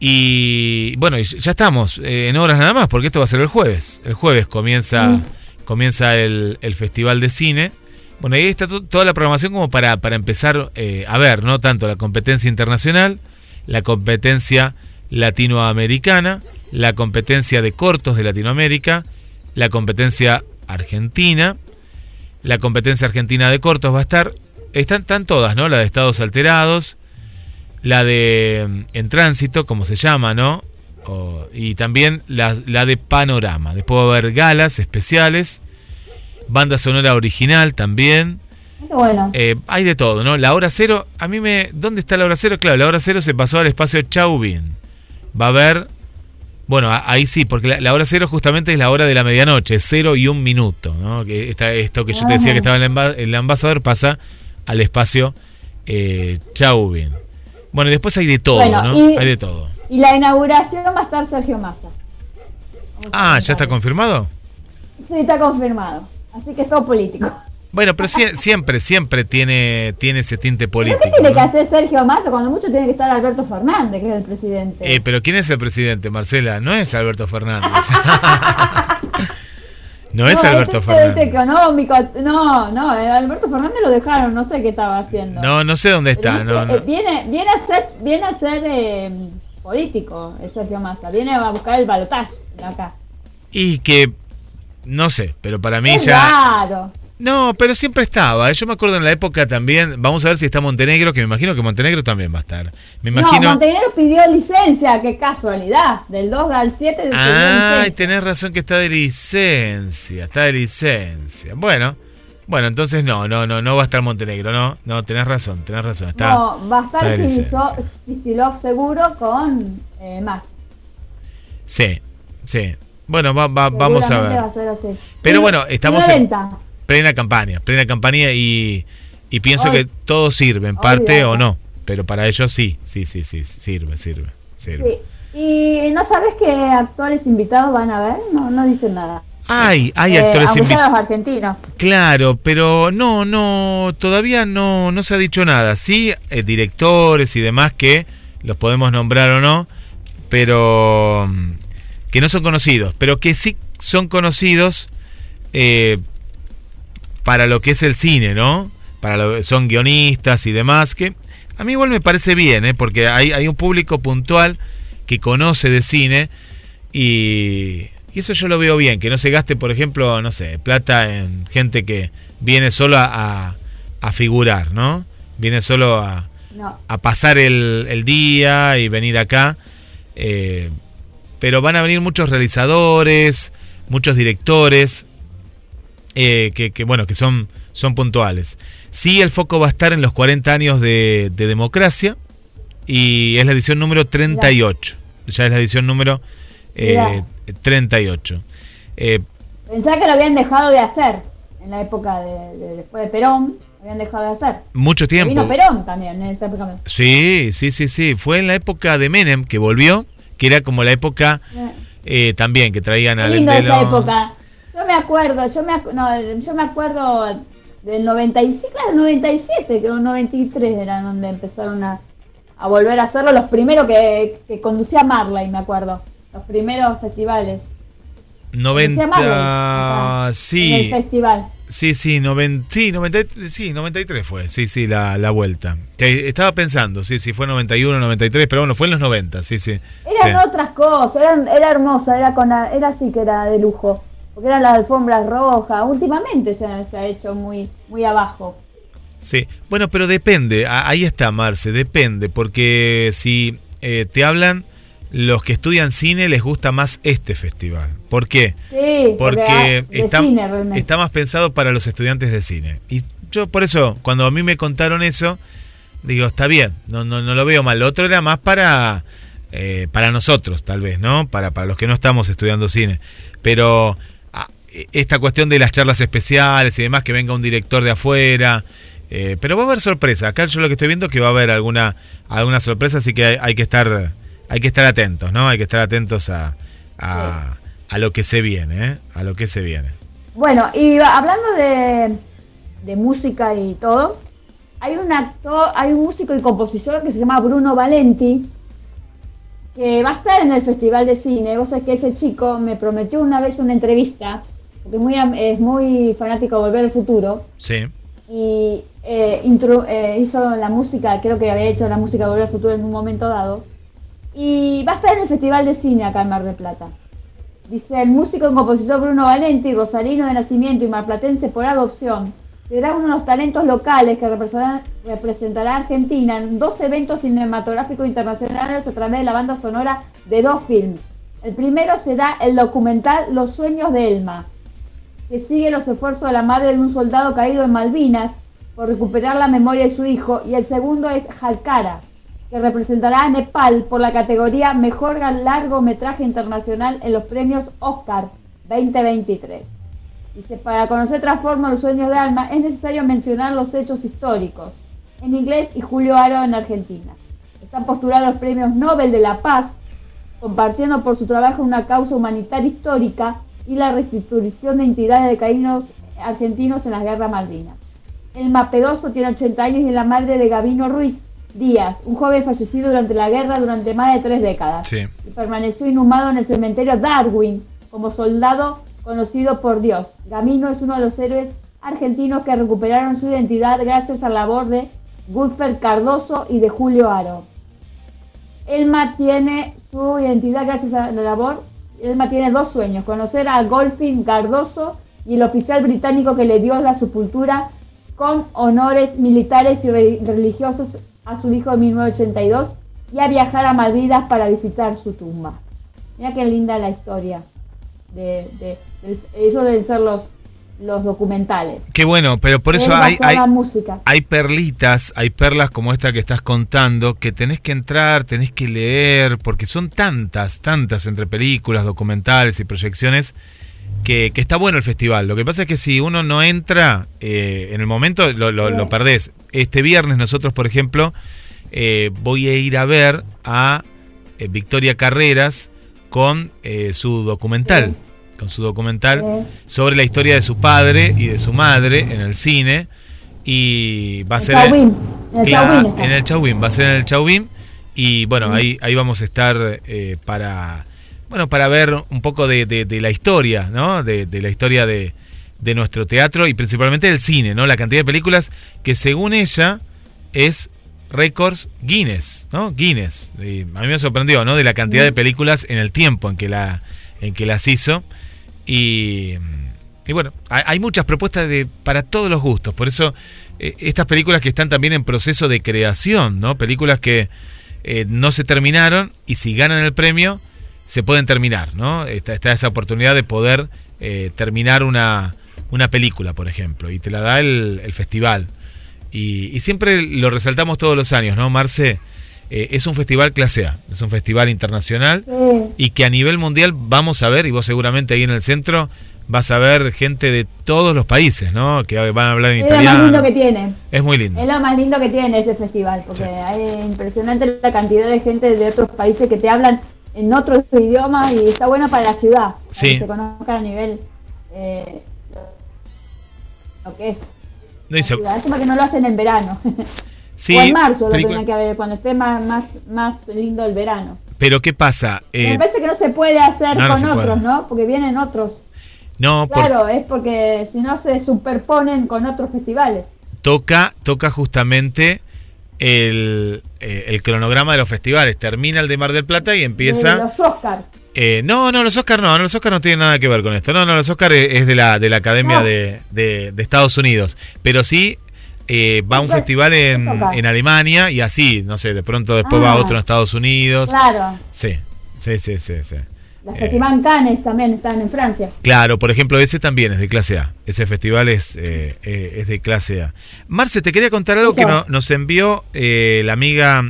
Y bueno, ya estamos eh, en horas nada más, porque esto va a ser el jueves. El jueves comienza, Mm. comienza el, el Festival de Cine. Bueno, ahí está to- toda la programación como para, para empezar eh, a ver, ¿no? Tanto la competencia internacional, la competencia latinoamericana, la competencia de cortos de Latinoamérica, la competencia argentina, la competencia argentina de cortos va a estar, están, están todas, ¿no? La de estados alterados, la de mm, en tránsito, como se llama, ¿no? Y también la, la de panorama. Después va a haber galas especiales, banda sonora original también. Bueno. Eh, hay de todo, ¿no? La hora cero, a mí me... ¿Dónde está la hora cero? Claro, la hora cero se pasó al espacio Chauvin. Va a haber... Bueno, a- ahí sí, porque la, la hora cero justamente es la hora de la medianoche, cero y un minuto, ¿no? Que está, esto que yo te decía que estaba en el, ambasador pasa al espacio eh, Chauvin. Bueno, y después hay de todo, Bueno, ¿no? y- Hay de todo. Y la inauguración va a estar Sergio Massa. Ah, ¿ya está confirmado? Sí, está confirmado. Así que es todo político. Bueno, pero sie- siempre, siempre tiene, tiene ese tinte ¿Pero político. qué tiene ¿no? que hacer Sergio Massa? Cuando mucho tiene que estar Alberto Fernández, que es el presidente. Eh, pero ¿quién es el presidente, Marcela? No es Alberto Fernández. no es Alberto este- Fernández. económico. No, no, eh, Alberto Fernández lo dejaron, no sé qué estaba haciendo. No, no sé dónde Pero está. dice, No, eh, Viene, viene a ser, viene a ser eh, político, el Sergio Massa. Viene a buscar el balotaje de acá. Y que, no sé, pero para mí Es ya... raro. No, pero siempre estaba. Yo me acuerdo en la época también, vamos a ver si está Montenegro, que me imagino que Montenegro también va a estar. Me No, imagino... Montenegro pidió licencia, qué casualidad. Del 2 al 7 pidió Ay, licencia. tenés razón que está de licencia, está de licencia. Bueno, bueno, entonces no, no, no, no va a estar Montenegro, no, no, tenés razón, tenés razón, está. No, va a estar Kicillof seguro con eh, más. Sí, sí. Bueno, va- va- vamos a ver. va a ser así. Pero bueno, estamos en-. Plena campaña, plena campaña y, y pienso que todo sirve, en parte o no, pero para ellos sí, sí, sí, sí, sirve, sirve, sirve. Sí. ¿Y no sabes qué actores invitados van a ver? No, no dicen nada. Hay, hay Eh, actores invitados. argentinos. Claro, pero no, no, todavía no, no se ha dicho nada. Sí, eh, directores y demás que los podemos nombrar o no, pero mm, que no son conocidos, pero que sí son conocidos eh, para lo que es el cine, ¿no? Para lo son guionistas y demás, que a mí igual me parece bien, ¿eh? porque hay, hay un público puntual que conoce de cine y, y eso yo lo veo bien, que no se gaste, por ejemplo, no sé, plata en gente que viene solo a, a- a figurar, ¿no? Viene solo a, No. a pasar el, el día y venir acá. eh, pero van a venir muchos realizadores, muchos directores, eh, que, que, bueno, que son, son puntuales. Sí, el foco va a estar en los 40 años de, de democracia y es la edición número 38. Ya es la edición número eh, 38. Eh, Pensá que lo habían dejado de hacer en la época de, de- después de Perón. Habían dejado de hacer. mucho tiempo. Vino Perón también en esa época. Sí, sí, sí, sí. Fue en la época de Menem que volvió, que era como la época Eh, también que traían al lindo esa época. Yo me acuerdo, yo me, no, yo me acuerdo del 95, claro, 97, creo 93 eran donde empezaron a, a volver a hacerlo. Los primeros que, que conducía Marley, me acuerdo. Los primeros festivales. Conducía Marley, 90, acá, En sí, el festival. sí, sí, 90, sí, 90, sí, 93 fue, sí, sí, la, la vuelta. Estaba pensando, sí, sí, fue 91, 93, pero bueno, fue en los 90, sí, sí. Eran sí. otras cosas, eran, era hermosa, era con la- era así que era de lujo. Porque eran las alfombras rojas. Últimamente se, ha- se ha hecho muy, muy abajo. Sí, bueno, pero depende, ahí está Marce, depende, porque si eh, te hablan los que estudian cine les gusta más este festival. ¿Por qué? Sí, Porque de está, cine realmente. está más pensado para los estudiantes de cine. Y yo por eso, cuando a mí me contaron eso, digo, está bien, no, no, no lo veo mal. Lo otro era más para, eh, para nosotros, tal vez, ¿no? Para, para los que no estamos estudiando cine. Pero ah, esta cuestión de las charlas especiales y demás, que venga un director de afuera. eh, pero va a haber sorpresa. Acá yo lo que estoy viendo es que va a haber alguna, alguna sorpresa, así que hay, hay que estar hay que estar atentos, ¿no? Hay que estar atentos a, a, a lo que se viene, ¿eh? A lo que se viene. Bueno, y hablando de, de música y todo, hay un actor, hay un músico y compositor que se llama Bruno Valenti, que va a estar en el Festival de Cine. Vos sabés que ese chico me prometió una vez una entrevista, porque muy, es muy fanático de Volver al Futuro, Sí. y eh, intro- eh, hizo la música, creo que había hecho la música de Volver al Futuro en un momento dado, y va a estar en el Festival de Cine acá en Mar del Plata. Dice, el músico y compositor Bruno Valenti, rosarino de nacimiento y marplatense por adopción, será uno de los talentos locales que representará, representará a Argentina en dos eventos cinematográficos internacionales a través de la banda sonora de dos films. El primero será el documental Los sueños de Elma, que sigue los esfuerzos de la madre de un soldado caído en Malvinas por recuperar la memoria de su hijo, y el segundo es Jalcara, que representará a Nepal por la categoría Mejor Largometraje Internacional en los premios Oscar 2023. Dice, para conocer Transforma los sueños de Alma es necesario mencionar los hechos históricos, en inglés y Julio Aro en Argentina. Están postulados los premios Nobel de la Paz, compartiendo por su trabajo una causa humanitaria histórica y la restitución de entidades de caídos argentinos en las guerras Malvinas. El Mapedoso tiene 80 años y es la madre de Gabino Ruiz Díaz, un joven fallecido durante la guerra durante más de tres décadas. Sí. Y permaneció inhumado en el cementerio Darwin como soldado conocido por Dios. Gabino es uno de los héroes argentinos que recuperaron su identidad gracias a la labor de Gulfer Cardoso y de Julio Aro. Elma tiene su identidad gracias a la labor. Elma tiene dos sueños: conocer a Golfin Cardoso y el oficial británico que le dio la sepultura con honores militares y re- religiosos a su hijo en 1982 y a viajar a Malvinas para visitar su tumba. Mira qué linda la historia. De, de- del- eso deben ser los, los documentales. Qué bueno, pero por eso hay, hay, música. hay perlitas, hay perlas como esta que estás contando, que tenés que entrar, tenés que leer, porque son tantas, tantas entre películas, documentales y proyecciones, que, que está bueno el festival. Lo que pasa es que si uno no entra eh, en el momento, lo, lo- lo perdés. Este viernes nosotros, por ejemplo, eh, voy a ir a ver a eh, Victoria Carreras con su documental, con su documental sobre la historia de su padre y de su madre en el cine. Y va a El ser Chauvin. En el Chauvin está. en el Chauvin, va a ser en el Chauvin. Y bueno, ahí, ahí vamos a estar para bueno para ver un poco de, de- de la historia, ¿no? De, de la historia de, de nuestro teatro y principalmente del cine, ¿no? La cantidad de películas que según ella es récords Guinness, ¿no? Guinness. Y a mí me sorprendió, ¿no? De la cantidad de películas en el tiempo en que la en que las hizo y, y bueno, hay, hay muchas propuestas de para todos los gustos, por eso eh, estas películas que están también en proceso de creación, ¿no? Películas que eh, no se terminaron y si ganan el premio se pueden terminar, ¿no? Está, está esa oportunidad de poder eh, terminar una, una película, por ejemplo, y te la da el, el festival. Y, y siempre lo resaltamos todos los años, ¿no, Marce? Eh, es un festival clase A, es un festival internacional y que a nivel mundial vamos a ver, y vos seguramente ahí en el centro vas a ver gente de todos los países, ¿no? Que van a hablar en Es lo más lindo italiano. que tiene. Es muy lindo. Es lo más lindo que tiene ese festival, porque hay impresionante la cantidad de gente de otros países que te hablan en otros idiomas y está bueno para la ciudad, Sí. que se conozca a nivel eh, lo que es. No, se- ciudad. Lástima que no lo hacen en verano. sí, o en marzo lo tienen que haber, cuando esté más, más, más lindo el verano. Pero ¿qué pasa? Eh, Me parece que no se puede hacer no, no con puede. otros, ¿no? Porque vienen otros. no, por- Claro, es porque si no se superponen con otros festivales. toca, toca justamente el, eh, el cronograma de los festivales. Termina el de Mar del Plata y De empieza... los Oscars. Eh, no, no, los Oscars no, los Oscars no tienen nada que ver con esto. No, no, los Oscars es de la, de la Academia No. de, de- de Estados Unidos. Pero sí eh, va a un festival en, en Alemania y así, no sé, de pronto después va Ah. otro en Estados Unidos. Claro. Sí, sí, sí, sí, sí. Los Eh. Festival Cannes también están en Francia. Claro, por ejemplo, ese también es de clase A. Ese festival es, eh, eh, es de clase A. Marce, te quería contar algo que no- nos envió eh, la amiga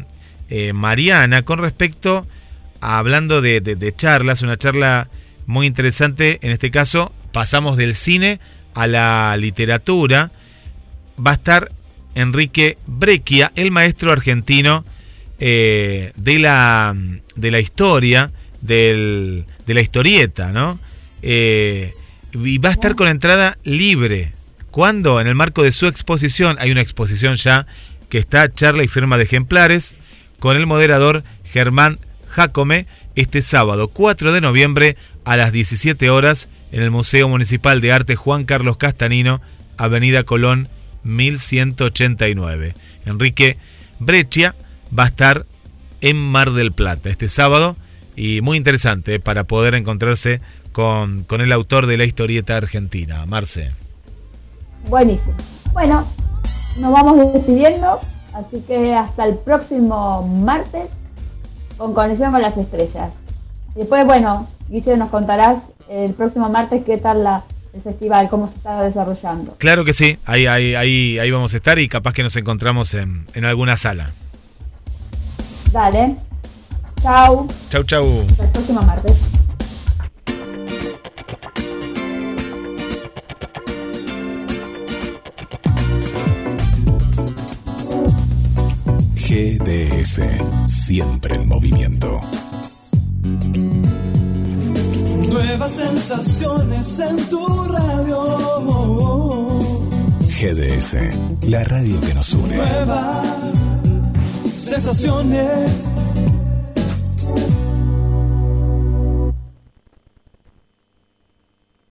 Mariana con respecto hablando de, de- de charlas, una charla muy interesante. En este caso, pasamos del cine a la literatura. Va a estar Enrique Breccia, el maestro argentino eh, de, la, de la historia, del- de la historieta, ¿no? Eh, y va a estar con entrada libre. Cuando en el marco de su exposición, hay una exposición ya que está charla y firma de ejemplares, con el moderador Germán Jacome, este sábado 4 de noviembre a las 17 horas en el Museo Municipal de Arte Juan Carlos Castanino, Avenida Colón 1189. Enrique Breccia va a estar en Mar del Plata este sábado y muy interesante para poder encontrarse con, con el autor de la historieta argentina, Marce. Buenísimo. Bueno, nos vamos despidiendo, así que hasta el próximo martes con Conexión con las Estrellas. Después, bueno, Guille, nos contarás el próximo martes qué tal la, el festival, cómo se está desarrollando. Claro que sí, ahí, ahí, ahí, ahí vamos a estar y capaz que nos encontramos en, en alguna sala. Dale. Chau. Chau, chau. Hasta el próximo martes. GDS, siempre en movimiento. Nuevas sensaciones en tu radio. GDS, la radio que nos une. Nuevas sensaciones